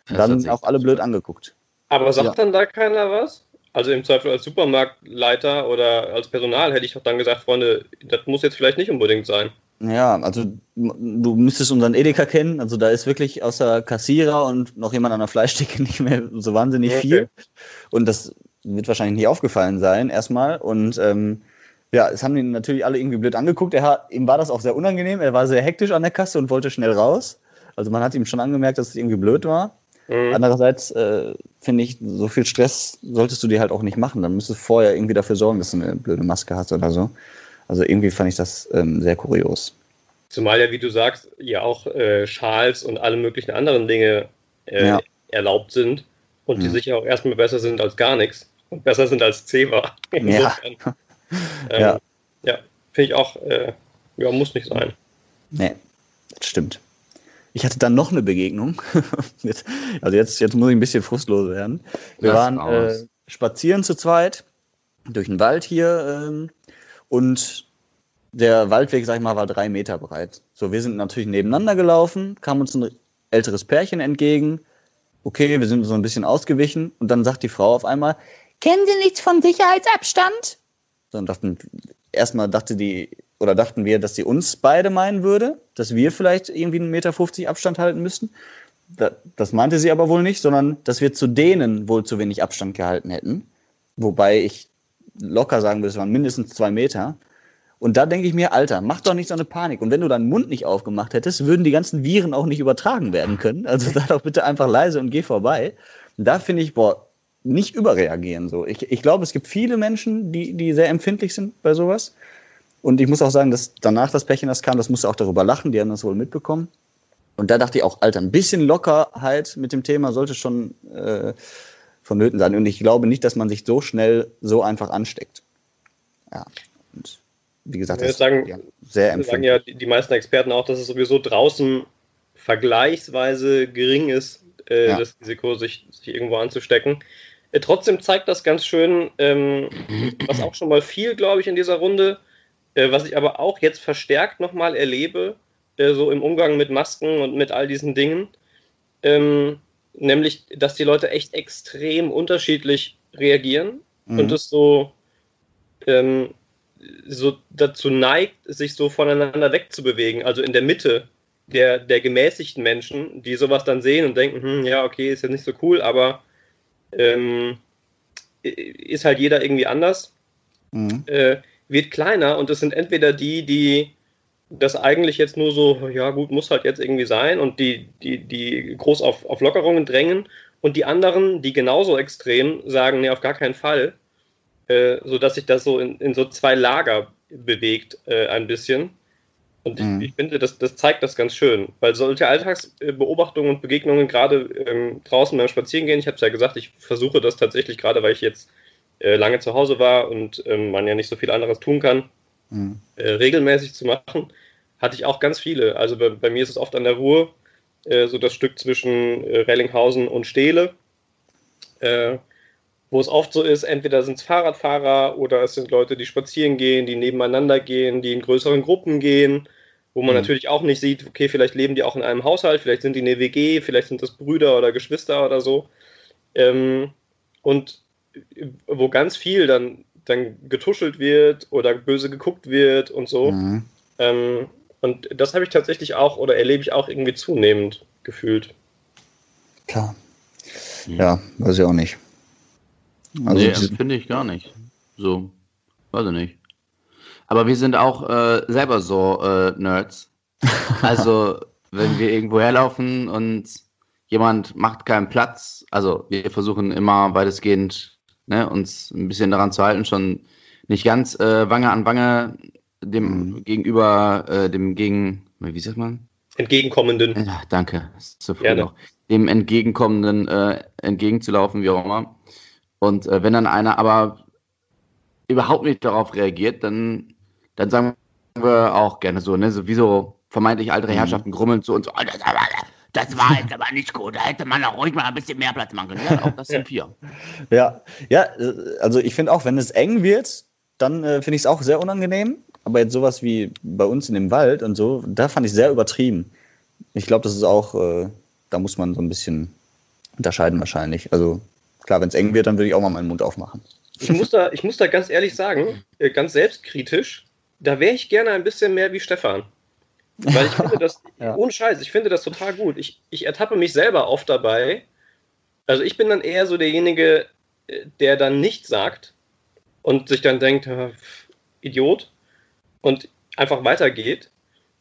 Und dann auch alle blöd angeguckt. Aber sagt ja. dann da keiner was? Also im Zweifel als Supermarktleiter oder als Personal hätte ich doch dann gesagt, Freunde, das muss jetzt vielleicht nicht unbedingt sein. Ja, also du müsstest unseren Edeka kennen. Also da ist wirklich außer Kassierer und noch jemand an der Fleischdecke nicht mehr so wahnsinnig okay. viel. Und das wird wahrscheinlich nicht aufgefallen sein, erstmal. Und ähm, ja, es haben ihn natürlich alle irgendwie blöd angeguckt. Er hat, ihm war das auch sehr unangenehm. Er war sehr hektisch an der Kasse und wollte schnell raus. Also man hat ihm schon angemerkt, dass es irgendwie blöd war. Mhm. Andererseits äh, finde ich, so viel Stress solltest du dir halt auch nicht machen. Dann müsstest du vorher irgendwie dafür sorgen, dass du eine blöde Maske hast oder so. Also irgendwie fand ich das ähm, sehr kurios. Zumal ja, wie du sagst, ja auch äh, Schals und alle möglichen anderen Dinge äh, ja. erlaubt sind und die sicher auch erstmal besser sind als gar nichts und besser sind als Zewa. Ja. Ähm, ja. ja finde ich auch, äh, ja, muss nicht sein. Nee, das stimmt. Ich hatte dann noch eine Begegnung. also jetzt, jetzt muss ich ein bisschen frustlos werden. Wir Lass waren äh, spazieren zu zweit durch den Wald hier ähm, und der Waldweg, sag ich mal, war drei Meter breit. So, wir sind natürlich nebeneinander gelaufen, kam uns ein älteres Pärchen entgegen. Okay, wir sind so ein bisschen ausgewichen und dann sagt die Frau auf einmal, kennen Sie nichts von Sicherheitsabstand? Dann dachten, erstmal dachte die, oder dachten wir, dass sie uns beide meinen würde, dass wir vielleicht irgendwie einen Meter 50 Abstand halten müssten. Das meinte sie aber wohl nicht, sondern dass wir zu denen wohl zu wenig Abstand gehalten hätten. Wobei ich locker sagen würde, es waren mindestens zwei Meter. Und da denke ich mir, Alter, mach doch nicht so eine Panik. Und wenn du deinen Mund nicht aufgemacht hättest, würden die ganzen Viren auch nicht übertragen werden können. Also sei doch bitte einfach leise und geh vorbei. Da finde ich, boah, nicht überreagieren. So. Ich, ich glaube, es gibt viele Menschen, die, die sehr empfindlich sind bei sowas. Und ich muss auch sagen, dass danach das Pärchen, das kam, das musste auch darüber lachen, die haben das wohl mitbekommen. Und da dachte ich auch, Alter, ein bisschen Lockerheit mit dem Thema sollte schon äh, vonnöten sein. Und ich glaube nicht, dass man sich so schnell so einfach ansteckt. Ja. Und wie gesagt, das sagen, ja, sehr empfindlich. sagen ja die meisten Experten auch, dass es sowieso draußen vergleichsweise gering ist, äh, ja. das Risiko, sich, sich irgendwo anzustecken. Äh, trotzdem zeigt das ganz schön, ähm, was auch schon mal viel, glaube ich, in dieser Runde, äh, was ich aber auch jetzt verstärkt nochmal erlebe, äh, so im Umgang mit Masken und mit all diesen Dingen, ähm, nämlich, dass die Leute echt extrem unterschiedlich reagieren mhm. und es so, ähm, so dazu neigt, sich so voneinander wegzubewegen, also in der Mitte der, der gemäßigten Menschen, die sowas dann sehen und denken, hm, ja, okay, ist ja nicht so cool, aber ähm, ist halt jeder irgendwie anders, mhm. äh, wird kleiner und es sind entweder die, die das eigentlich jetzt nur so, ja gut, muss halt jetzt irgendwie sein und die, die, die groß auf, auf Lockerungen drängen und die anderen, die genauso extrem sagen, nee, auf gar keinen Fall, äh, sodass sich das so in, in so zwei Lager bewegt äh, ein bisschen. Und mhm. ich, ich, finde, das, das zeigt das ganz schön, weil solche Alltagsbeobachtungen und Begegnungen gerade ähm, draußen beim Spazierengehen, ich habe es ja gesagt, ich versuche das tatsächlich gerade, weil ich jetzt äh, lange zu Hause war und ähm, man ja nicht so viel anderes tun kann, mhm. äh, regelmäßig zu machen, hatte ich auch ganz viele. Also bei, bei mir ist es oft an der Ruhr, äh, so das Stück zwischen äh, Rellinghausen und Stehle, äh, wo es oft so ist, entweder sind es Fahrradfahrer oder es sind Leute, die spazieren gehen, die nebeneinander gehen, die in größeren Gruppen gehen wo man mhm. natürlich auch nicht sieht, okay, vielleicht leben die auch in einem Haushalt, vielleicht sind die eine WG, vielleicht sind das Brüder oder Geschwister oder so. Ähm, und wo ganz viel dann, dann getuschelt wird oder böse geguckt wird und so. Mhm. Ähm, und das habe ich tatsächlich auch oder erlebe ich auch irgendwie zunehmend gefühlt. Klar. Ja, weiß ich auch nicht. Also nee, finde ich gar nicht. So, weiß ich nicht. Aber wir sind auch äh, selber so äh, Nerds. Also, wenn wir irgendwo herlaufen und jemand macht keinen Platz, also wir versuchen immer weitestgehend ne, uns ein bisschen daran zu halten, schon nicht ganz äh, Wange an Wange dem mhm. gegenüber, äh, dem gegen, wie sagt man? Entgegenkommenden. Ja, danke, zu früh noch. Dem Entgegenkommenden äh, entgegenzulaufen, wie auch immer. Und äh, wenn dann einer aber überhaupt nicht darauf reagiert, dann dann sagen wir auch gerne so, ne, so wie so vermeintlich ältere mhm. Herrschaften grummeln zu uns, oh, das, war jetzt aber nicht gut, da hätte man auch ruhig mal ein bisschen mehr Platz machen können. Ja, auch das sind wir. Ja, ja, also ich finde auch, wenn es eng wird, dann äh, finde ich es auch sehr unangenehm. Aber jetzt sowas wie bei uns in dem Wald und so, da fand ich sehr übertrieben. Ich glaube, das ist auch, äh, da muss man so ein bisschen unterscheiden wahrscheinlich. Also klar, wenn es eng wird, dann würde ich auch mal meinen Mund aufmachen. Ich muss da, ich muss da ganz ehrlich sagen, äh, ganz selbstkritisch, da wäre ich gerne ein bisschen mehr wie Stefan. Weil ich finde das, ja. ohne Scheiß, ich finde das total gut. Ich, ich ertappe mich selber oft dabei. Also ich bin dann eher so derjenige, äh, der dann nichts sagt und sich dann denkt, Idiot, und einfach weitergeht.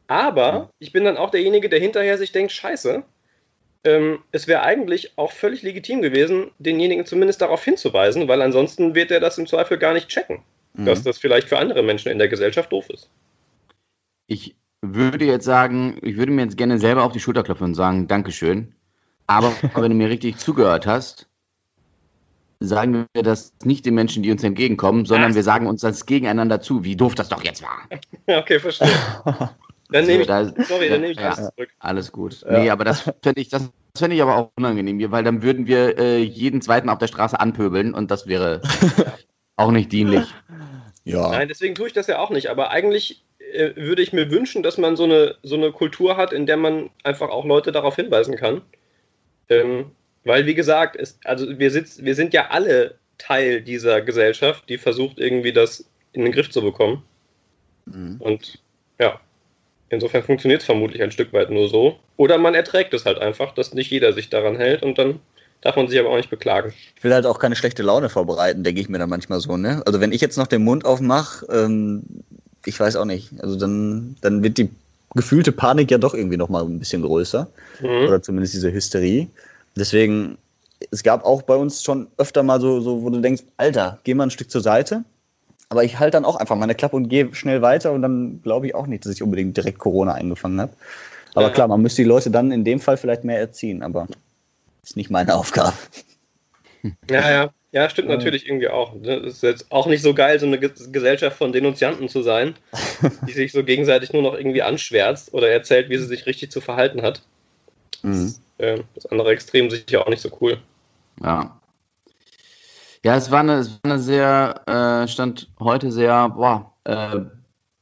Aber ich bin dann auch derjenige, der hinterher sich denkt, scheiße, ähm, es wäre eigentlich auch völlig legitim gewesen, denjenigen zumindest darauf hinzuweisen, weil ansonsten wird er das im Zweifel gar nicht checken dass mhm. das vielleicht für andere Menschen in der Gesellschaft doof ist. Ich würde jetzt sagen, ich würde mir jetzt gerne selber auf die Schulter klopfen und sagen, Dankeschön. Aber wenn du mir richtig zugehört hast, sagen wir das nicht den Menschen, die uns entgegenkommen, sondern wir sagen uns das gegeneinander zu, wie doof das doch jetzt war. okay, verstehe. Dann nehme ich, da, sorry, dann nehme ich ja, das zurück. Alles gut. Ja. Nee, aber das fände ich, das fände ich aber auch unangenehm, weil dann würden wir äh, jeden zweiten auf der Straße anpöbeln und das wäre auch nicht dienlich. Ja. Nein, deswegen tue ich das ja auch nicht. Aber eigentlich äh, würde ich mir wünschen, dass man so eine, so eine Kultur hat, in der man einfach auch Leute darauf hinweisen kann. Ähm, weil, wie gesagt, es, also wir, sitz, wir sind ja alle Teil dieser Gesellschaft, die versucht, irgendwie das in den Griff zu bekommen. Mhm. Und ja, insofern funktioniert es vermutlich ein Stück weit nur so. Oder man erträgt es halt einfach, dass nicht jeder sich daran hält und dann darf man sich aber auch nicht beklagen. Ich will halt auch keine schlechte Laune vorbereiten, denke ich mir dann manchmal so, ne? Also wenn ich jetzt noch den Mund aufmache, ähm, ich weiß auch nicht, also dann, dann wird die gefühlte Panik ja doch irgendwie noch mal ein bisschen größer. Mhm. Oder zumindest diese Hysterie. Deswegen, es gab auch bei uns schon öfter mal so, so, wo du denkst, Alter, geh mal ein Stück zur Seite. Aber ich halte dann auch einfach meine Klappe und gehe schnell weiter und dann glaube ich auch nicht, dass ich unbedingt direkt Corona eingefangen habe. Aber ja. klar, man müsste die Leute dann in dem Fall vielleicht mehr erziehen, aber ist nicht meine Aufgabe. Ja, ja. Ja, stimmt natürlich irgendwie auch. Es ne? ist jetzt auch nicht so geil, so eine Gesellschaft von Denunzianten zu sein, die sich so gegenseitig nur noch irgendwie anschwärzt oder erzählt, wie sie sich richtig zu verhalten hat. Mhm. Das, äh, das andere Extrem sicher auch nicht so cool. Ja. Ja, es war eine, es war eine sehr, äh, stand heute sehr, boah, äh,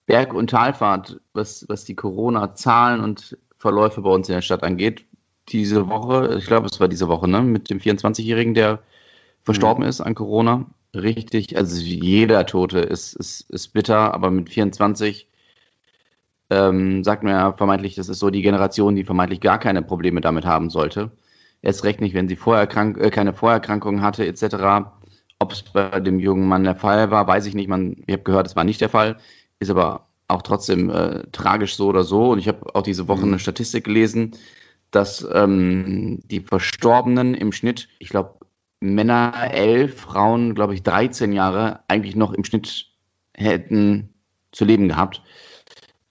Berg- und Talfahrt, was, was die Corona-Zahlen und Verläufe bei uns in der Stadt angeht diese Woche, ich glaube, es war diese Woche, ne, mit dem 24-Jährigen, der verstorben mhm. ist an Corona. Richtig, also jeder Tote ist, ist, ist bitter, aber mit 24 ähm, sagt man ja vermeintlich, das ist so die Generation, die vermeintlich gar keine Probleme damit haben sollte. Erst recht nicht, wenn sie Vorerkrank äh, keine Vorerkrankungen hatte, etc. Ob es bei dem jungen Mann der Fall war, weiß ich nicht. Man, ich habe gehört, es war nicht der Fall, ist aber auch trotzdem äh, tragisch so oder so. Und ich habe auch diese Woche mhm. eine Statistik gelesen, dass ähm, die Verstorbenen im Schnitt, ich glaube, Männer elf, Frauen, glaube ich, 13 Jahre eigentlich noch im Schnitt hätten zu leben gehabt,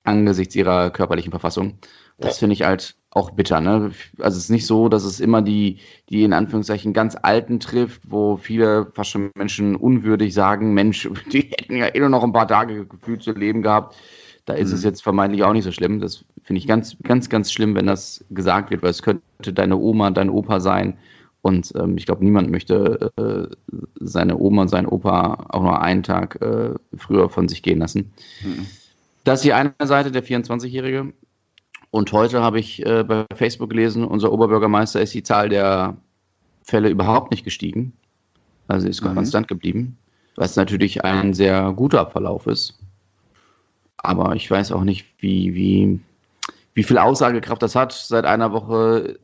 angesichts ihrer körperlichen Verfassung. Das ja. finde ich halt auch bitter. Ne? Also es ist nicht so, dass es immer die, die in Anführungszeichen ganz Alten trifft, wo viele fast schon Menschen unwürdig sagen, Mensch, die hätten ja eh nur noch ein paar Tage gefühlt zu leben gehabt. Da ist mhm. es jetzt vermeintlich auch nicht so schlimm. Das finde ich ganz, ganz, ganz schlimm, wenn das gesagt wird, weil es könnte deine Oma, dein Opa sein. Und ähm, ich glaube, niemand möchte äh, seine Oma und seinen Opa auch nur einen Tag äh, früher von sich gehen lassen. Mhm. Das ist die eine Seite, der 24-Jährige. Und heute habe ich äh, bei Facebook gelesen, unser Oberbürgermeister ist die Zahl der Fälle überhaupt nicht gestiegen. Also ist mhm. konstant geblieben, was natürlich ein sehr guter Verlauf ist. Aber ich weiß auch nicht, wie, wie, wie viel Aussagekraft das hat. Seit einer Woche,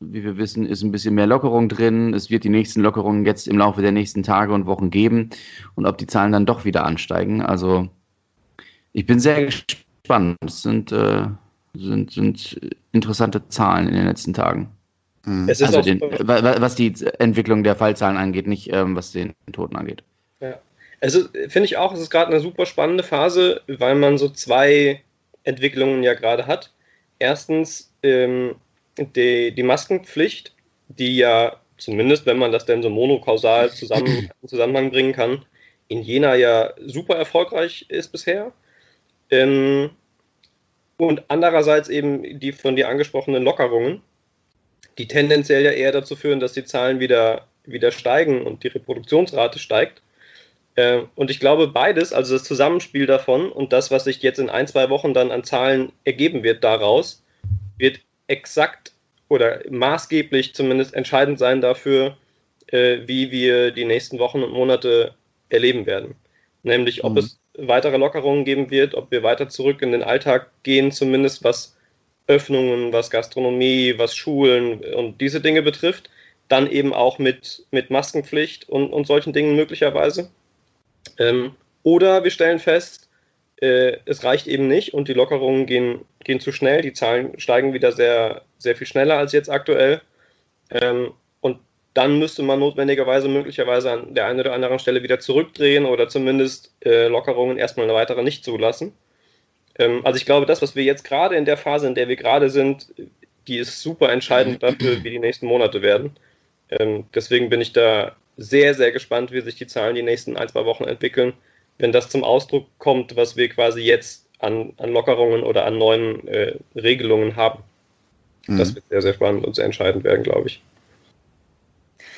wie wir wissen, ist ein bisschen mehr Lockerung drin. Es wird die nächsten Lockerungen jetzt im Laufe der nächsten Tage und Wochen geben. Und ob die Zahlen dann doch wieder ansteigen. Also ich bin sehr gespannt. Es sind äh, sind, sind interessante Zahlen in den letzten Tagen. Mhm. also den, was die Entwicklung der Fallzahlen angeht, nicht ähm, was den Toten angeht. Ja. Also finde ich auch, es ist gerade eine super spannende Phase, weil man so zwei Entwicklungen ja gerade hat. Erstens ähm, die, die Maskenpflicht, die ja zumindest, wenn man das denn so monokausal zusammen, in Zusammenhang bringen kann, in Jena ja super erfolgreich ist bisher. Ähm, und andererseits eben die von dir angesprochenen Lockerungen, die tendenziell ja eher dazu führen, dass die Zahlen wieder, wieder steigen und die Reproduktionsrate steigt. Äh, und ich glaube, beides, also das Zusammenspiel davon und das, was sich jetzt in ein, zwei Wochen dann an Zahlen ergeben wird daraus, wird exakt oder maßgeblich zumindest entscheidend sein dafür, äh, wie wir die nächsten Wochen und Monate erleben werden. Nämlich, ob mhm. es weitere Lockerungen geben wird, ob wir weiter zurück in den Alltag gehen, zumindest was Öffnungen, was Gastronomie, was Schulen und diese Dinge betrifft. Dann eben auch mit, mit Maskenpflicht und, und solchen Dingen möglicherweise. Ähm, oder wir stellen fest, äh, es reicht eben nicht und die Lockerungen gehen, gehen zu schnell. Die Zahlen steigen wieder sehr, sehr viel schneller als jetzt aktuell. Ähm, dann müsste man notwendigerweise möglicherweise an der einen oder anderen Stelle wieder zurückdrehen oder zumindest äh, Lockerungen erstmal eine weitere nicht zulassen. Ähm, also ich glaube, das, was wir jetzt gerade in der Phase, in der wir gerade sind, die ist super entscheidend dafür, wie die nächsten Monate werden. Ähm, deswegen bin ich da sehr, sehr gespannt, wie sich die Zahlen die nächsten ein, zwei Wochen entwickeln. Wenn das zum Ausdruck kommt, was wir quasi jetzt an, an Lockerungen oder an neuen äh, Regelungen haben. Mhm. Das wird sehr, sehr spannend und sehr entscheidend werden, glaube ich.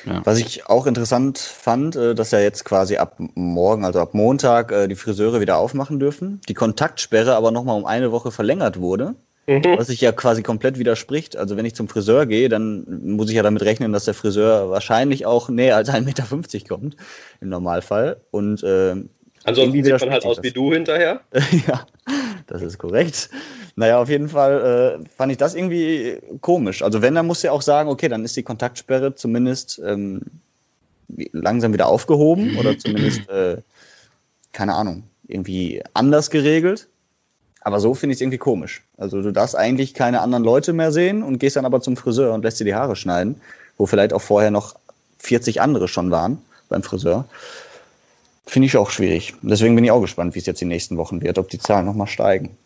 Ja. Was ich auch interessant fand, äh, dass ja jetzt quasi ab morgen, also ab Montag, äh, die Friseure wieder aufmachen dürfen. Die Kontaktsperre aber nochmal um eine Woche verlängert wurde. Mhm. Was sich ja quasi komplett widerspricht. Also wenn ich zum Friseur gehe, dann muss ich ja damit rechnen, dass der Friseur wahrscheinlich auch näher als 1,50 Meter kommt, im Normalfall. Und äh, Ansonsten sieht man halt aus wie du hinterher. ja, das ist korrekt. Naja, auf jeden Fall äh, fand ich das irgendwie komisch. Also wenn, dann muss ja auch sagen, okay, dann ist die Kontaktsperre zumindest ähm, langsam wieder aufgehoben oder zumindest, äh, keine Ahnung, irgendwie anders geregelt. Aber so finde ich es irgendwie komisch. Also du darfst eigentlich keine anderen Leute mehr sehen und gehst dann aber zum Friseur und lässt dir die Haare schneiden, wo vielleicht auch vorher noch 40 andere schon waren beim Friseur. Finde ich auch schwierig. Deswegen bin ich auch gespannt, wie es jetzt die nächsten Wochen wird, ob die Zahlen nochmal steigen.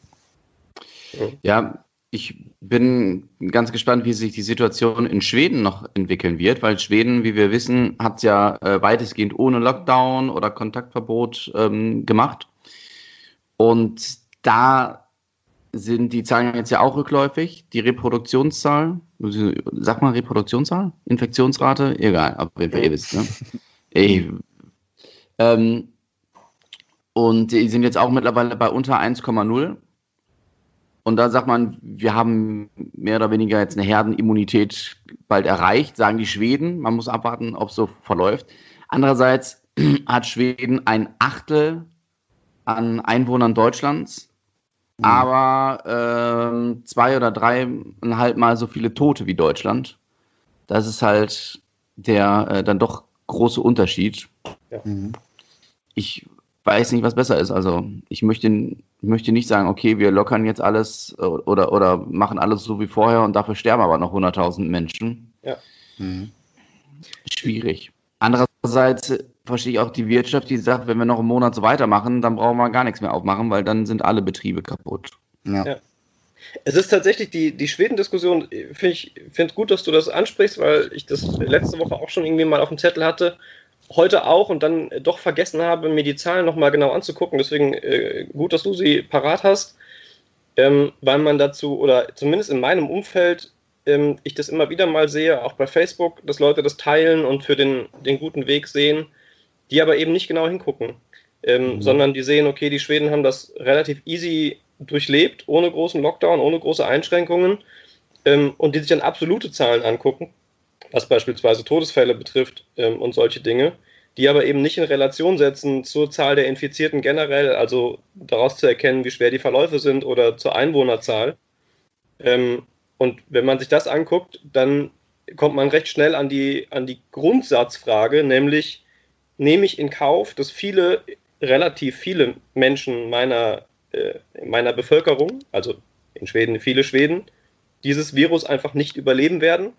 Ja, ich bin ganz gespannt, wie sich die Situation in Schweden noch entwickeln wird, weil Schweden, wie wir wissen, hat ja äh, weitestgehend ohne Lockdown oder Kontaktverbot ähm, gemacht. Und da sind die Zahlen jetzt ja auch rückläufig. Die Reproduktionszahl, sag mal Reproduktionszahl, Infektionsrate, egal, auf jeden Fall ihr wisst. Ne? Ich, ähm, und die sind jetzt auch mittlerweile bei unter 1,0. Und da sagt man, wir haben mehr oder weniger jetzt eine Herdenimmunität bald erreicht, sagen die Schweden. Man muss abwarten, ob es so verläuft. Andererseits hat Schweden ein Achtel an Einwohnern Deutschlands, mhm. aber äh, zwei oder dreieinhalb Mal so viele Tote wie Deutschland. Das ist halt der äh, dann doch große Unterschied. Ja. Mhm. Ich weiß nicht, was besser ist. Also ich möchte, möchte nicht sagen, okay, wir lockern jetzt alles oder, oder machen alles so wie vorher und dafür sterben aber noch 100.000 Menschen. Ja. Mhm. Schwierig. Andererseits verstehe ich auch die Wirtschaft, die sagt, wenn wir noch einen Monat so weitermachen, dann brauchen wir gar nichts mehr aufmachen, weil dann sind alle Betriebe kaputt. Ja. ja. Es ist tatsächlich die, die Schweden-Diskussion, finde ich finde gut, dass du das ansprichst, weil ich das letzte Woche auch schon irgendwie mal auf dem Zettel hatte. Heute auch und dann doch vergessen habe, mir die Zahlen nochmal genau anzugucken. Deswegen äh, gut, dass du sie parat hast, ähm, weil man dazu, oder zumindest in meinem Umfeld, ähm, ich das immer wieder mal sehe, auch bei Facebook, dass Leute das teilen und für den, den guten Weg sehen, die aber eben nicht genau hingucken. Ähm, mhm. sondern die sehen, okay, die Schweden haben das relativ easy durchlebt, ohne großen Lockdown, ohne große Einschränkungen ähm, und die sich dann absolute Zahlen angucken, was beispielsweise Todesfälle betrifft ähm, und solche Dinge, die aber eben nicht in Relation setzen zur Zahl der Infizierten generell, also daraus zu erkennen, wie schwer die Verläufe sind oder zur Einwohnerzahl. Ähm, und wenn man sich das anguckt, dann kommt man recht schnell an die, an die Grundsatzfrage, nämlich nehme ich in Kauf, dass viele, relativ viele Menschen meiner äh, meiner Bevölkerung, also in Schweden viele Schweden, dieses Virus einfach nicht überleben werden.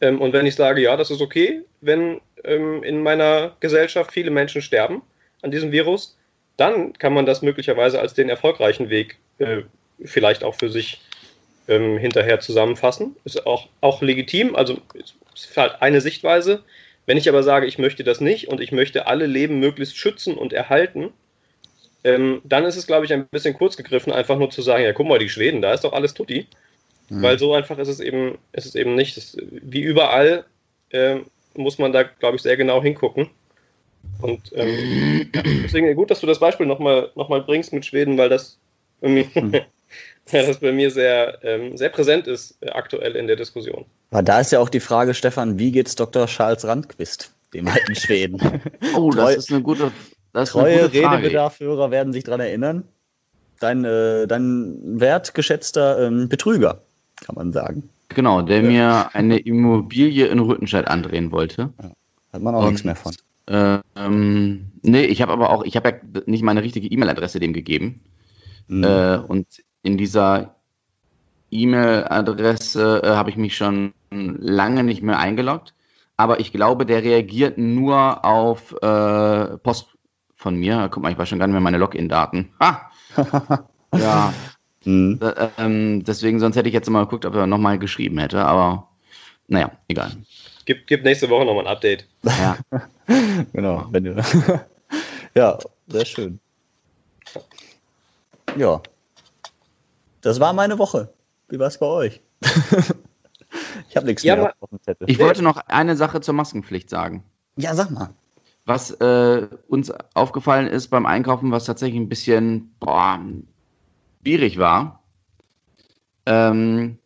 Ähm, und wenn ich sage, ja, das ist okay, wenn ähm, in meiner Gesellschaft viele Menschen sterben an diesem Virus, dann kann man das möglicherweise als den erfolgreichen Weg äh, vielleicht auch für sich ähm, hinterher zusammenfassen. Ist auch, auch legitim, also ist halt eine Sichtweise. Wenn ich aber sage, ich möchte das nicht und ich möchte alle Leben möglichst schützen und erhalten, ähm, dann ist es, glaube ich, ein bisschen kurz gegriffen, einfach nur zu sagen, ja, guck mal, die Schweden, da ist doch alles tutti. Mhm. Weil so einfach ist es eben, ist es eben nicht. Das, wie überall äh, muss man da, glaube ich, sehr genau hingucken. Und ähm, ja, deswegen gut, dass du das Beispiel nochmal noch mal bringst mit Schweden, weil das mhm. ja, das bei mir sehr, ähm, sehr präsent ist äh, aktuell in der Diskussion. Aber da ist ja auch die Frage, Stefan, wie geht's Dr. Charles Randquist, dem alten Schweden? Oh, das ist eine gute, Treue Redebedarfhörer werden sich daran erinnern. Dein, äh, dein wertgeschätzter ähm, Betrüger, kann man sagen. Genau, der ja. mir eine Immobilie in Rüttenscheid andrehen wollte. Ja, hat man auch Und, nichts mehr von. Ähm, nee, ich habe aber auch, ich habe ja nicht meine richtige E-Mail-Adresse dem gegeben. Mhm. Äh, und in dieser E-Mail-Adresse äh, habe ich mich schon lange nicht mehr eingeloggt. Aber ich glaube, der reagiert nur auf äh, Post, von mir. Guck mal, ich weiß schon gar nicht mehr meine Login-Daten. Ah! ja. Mhm. Da, ähm, deswegen, sonst hätte ich jetzt mal geguckt, ob er nochmal geschrieben hätte, aber naja, egal. Gibt, gibt nächste Woche nochmal ein Update. Ja. genau, wenn du. ja, sehr schön. Ja. Das war meine Woche. Wie war es bei euch? ich habe nichts ja, mehr auf dem Zettel. Ich wollte noch eine Sache zur Maskenpflicht sagen. Ja, sag mal. Was äh, uns aufgefallen ist beim Einkaufen, was tatsächlich ein bisschen boah, schwierig war, ähm,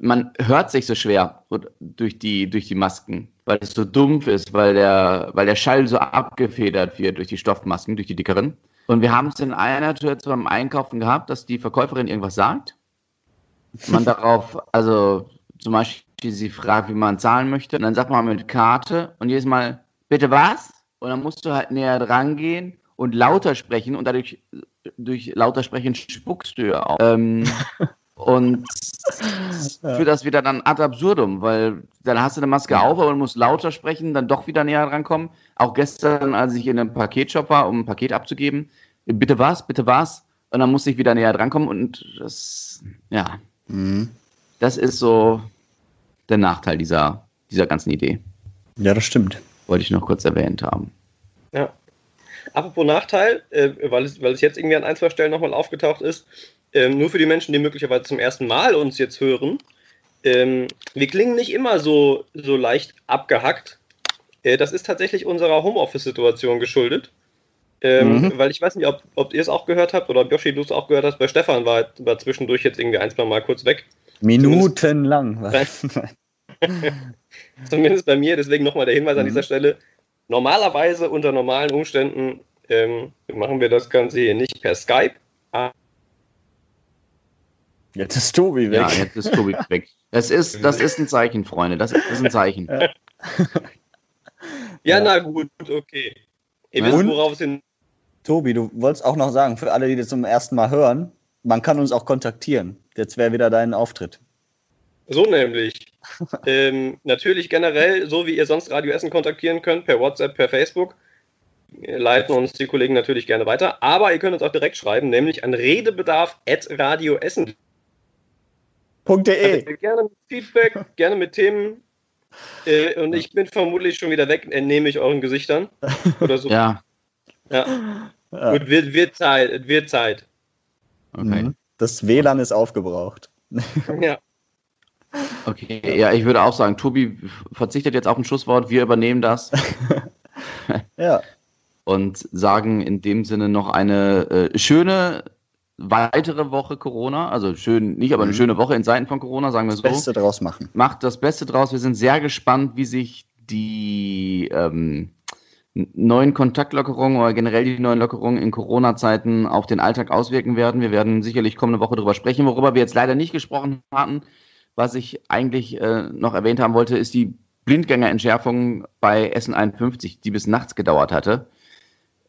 man hört sich so schwer durch die, durch die Masken, weil es so dumpf ist, weil der, weil der Schall so abgefedert wird durch die Stoffmasken, durch die dickeren. Und wir haben es in einer Situation beim Einkaufen gehabt, dass die Verkäuferin irgendwas sagt. Man darauf, also zum Beispiel sie fragt, wie man zahlen möchte. Und dann sagt man mit Karte und jedes Mal bitte was? Und dann musst du halt näher dran gehen und lauter sprechen und dadurch durch lauter sprechen spuckst du ja auch. Ähm, und für das wieder dann ad absurdum, weil dann hast du eine Maske auf, aber du musst lauter sprechen, dann doch wieder näher rankommen. Auch gestern, als ich in einem Paketshop war, um ein Paket abzugeben, bitte was, bitte was, und dann musste ich wieder näher drankommen und das, ja, mhm. das ist so der Nachteil dieser, dieser ganzen Idee. Ja, das stimmt wollte ich noch kurz erwähnt haben. Ja. Apropos Nachteil, äh, weil, es, weil es jetzt irgendwie an ein, zwei Stellen nochmal aufgetaucht ist, äh, nur für die Menschen, die möglicherweise zum ersten Mal uns jetzt hören, ähm, wir klingen nicht immer so, so leicht abgehackt. Äh, das ist tatsächlich unserer Homeoffice-Situation geschuldet. Ähm, mhm. Weil ich weiß nicht, ob, ob ihr es auch gehört habt oder ob Yoshi du es auch gehört hast. Bei Stefan war, war zwischendurch jetzt irgendwie ein, zwei Mal kurz weg. Minutenlang. Zumindest bei mir, deswegen nochmal der Hinweis mhm. an dieser Stelle. Normalerweise unter normalen Umständen ähm, machen wir das Ganze hier nicht per Skype. Jetzt ist Tobi weg. Ja, jetzt ist Tobi weg. Das ist, das ist ein Zeichen, Freunde. Das ist ein Zeichen. ja, ja, na gut, okay. Ihr wisst, worauf es Tobi, du wolltest auch noch sagen, für alle, die das zum ersten Mal hören, man kann uns auch kontaktieren. Jetzt wäre wieder dein Auftritt. So nämlich. ähm, natürlich generell, so wie ihr sonst Radio Essen kontaktieren könnt, per WhatsApp, per Facebook, leiten uns die Kollegen natürlich gerne weiter. Aber ihr könnt uns auch direkt schreiben, nämlich an redebedarf.radioessen.de. Also gerne mit Feedback, gerne mit Themen. Äh, und ich bin vermutlich schon wieder weg, entnehme ich euren Gesichtern. Oder so. ja. Ja. ja. Gut, wird, wird Zeit, wird Zeit. Okay. Mhm. Das WLAN ist aufgebraucht. ja. Okay, ja, ich würde auch sagen, Tobi verzichtet jetzt auf ein Schusswort, wir übernehmen das. ja. Und sagen in dem Sinne noch eine äh, schöne weitere Woche Corona, also schön, nicht, aber eine mhm. schöne Woche in Zeiten von Corona, sagen wir so. Das Beste draus machen. Macht das Beste draus. Wir sind sehr gespannt, wie sich die ähm, neuen Kontaktlockerungen oder generell die neuen Lockerungen in Corona-Zeiten auf den Alltag auswirken werden. Wir werden sicherlich kommende Woche darüber sprechen. Worüber wir jetzt leider nicht gesprochen hatten, was ich eigentlich äh, noch erwähnt haben wollte, ist die Blindgängerentschärfung bei Essen 51, die bis nachts gedauert hatte.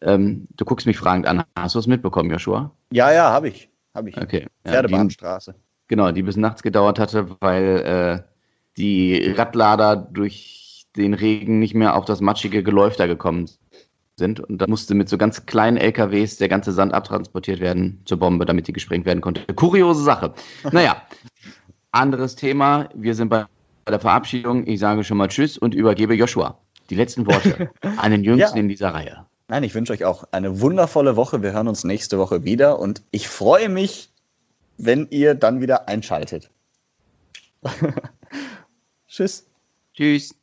Ähm, du guckst mich fragend an. Hast du es mitbekommen, Joshua? Ja, ja, habe ich. Hab ich. Okay. Pferdebahnstraße. Ja, genau, die bis nachts gedauert hatte, weil äh, die Radlader durch den Regen nicht mehr auf das matschige Geläuf da gekommen sind. Und da musste mit so ganz kleinen LKWs der ganze Sand abtransportiert werden zur Bombe, damit die gesprengt werden konnte. Kuriose Sache. Naja, anderes Thema. Wir sind bei der Verabschiedung. Ich sage schon mal Tschüss und übergebe Joshua die letzten Worte an den Jüngsten ja. in dieser Reihe. Nein, ich wünsche euch auch eine wundervolle Woche. Wir hören uns nächste Woche wieder und ich freue mich, wenn ihr dann wieder einschaltet. Tschüss. Tschüss.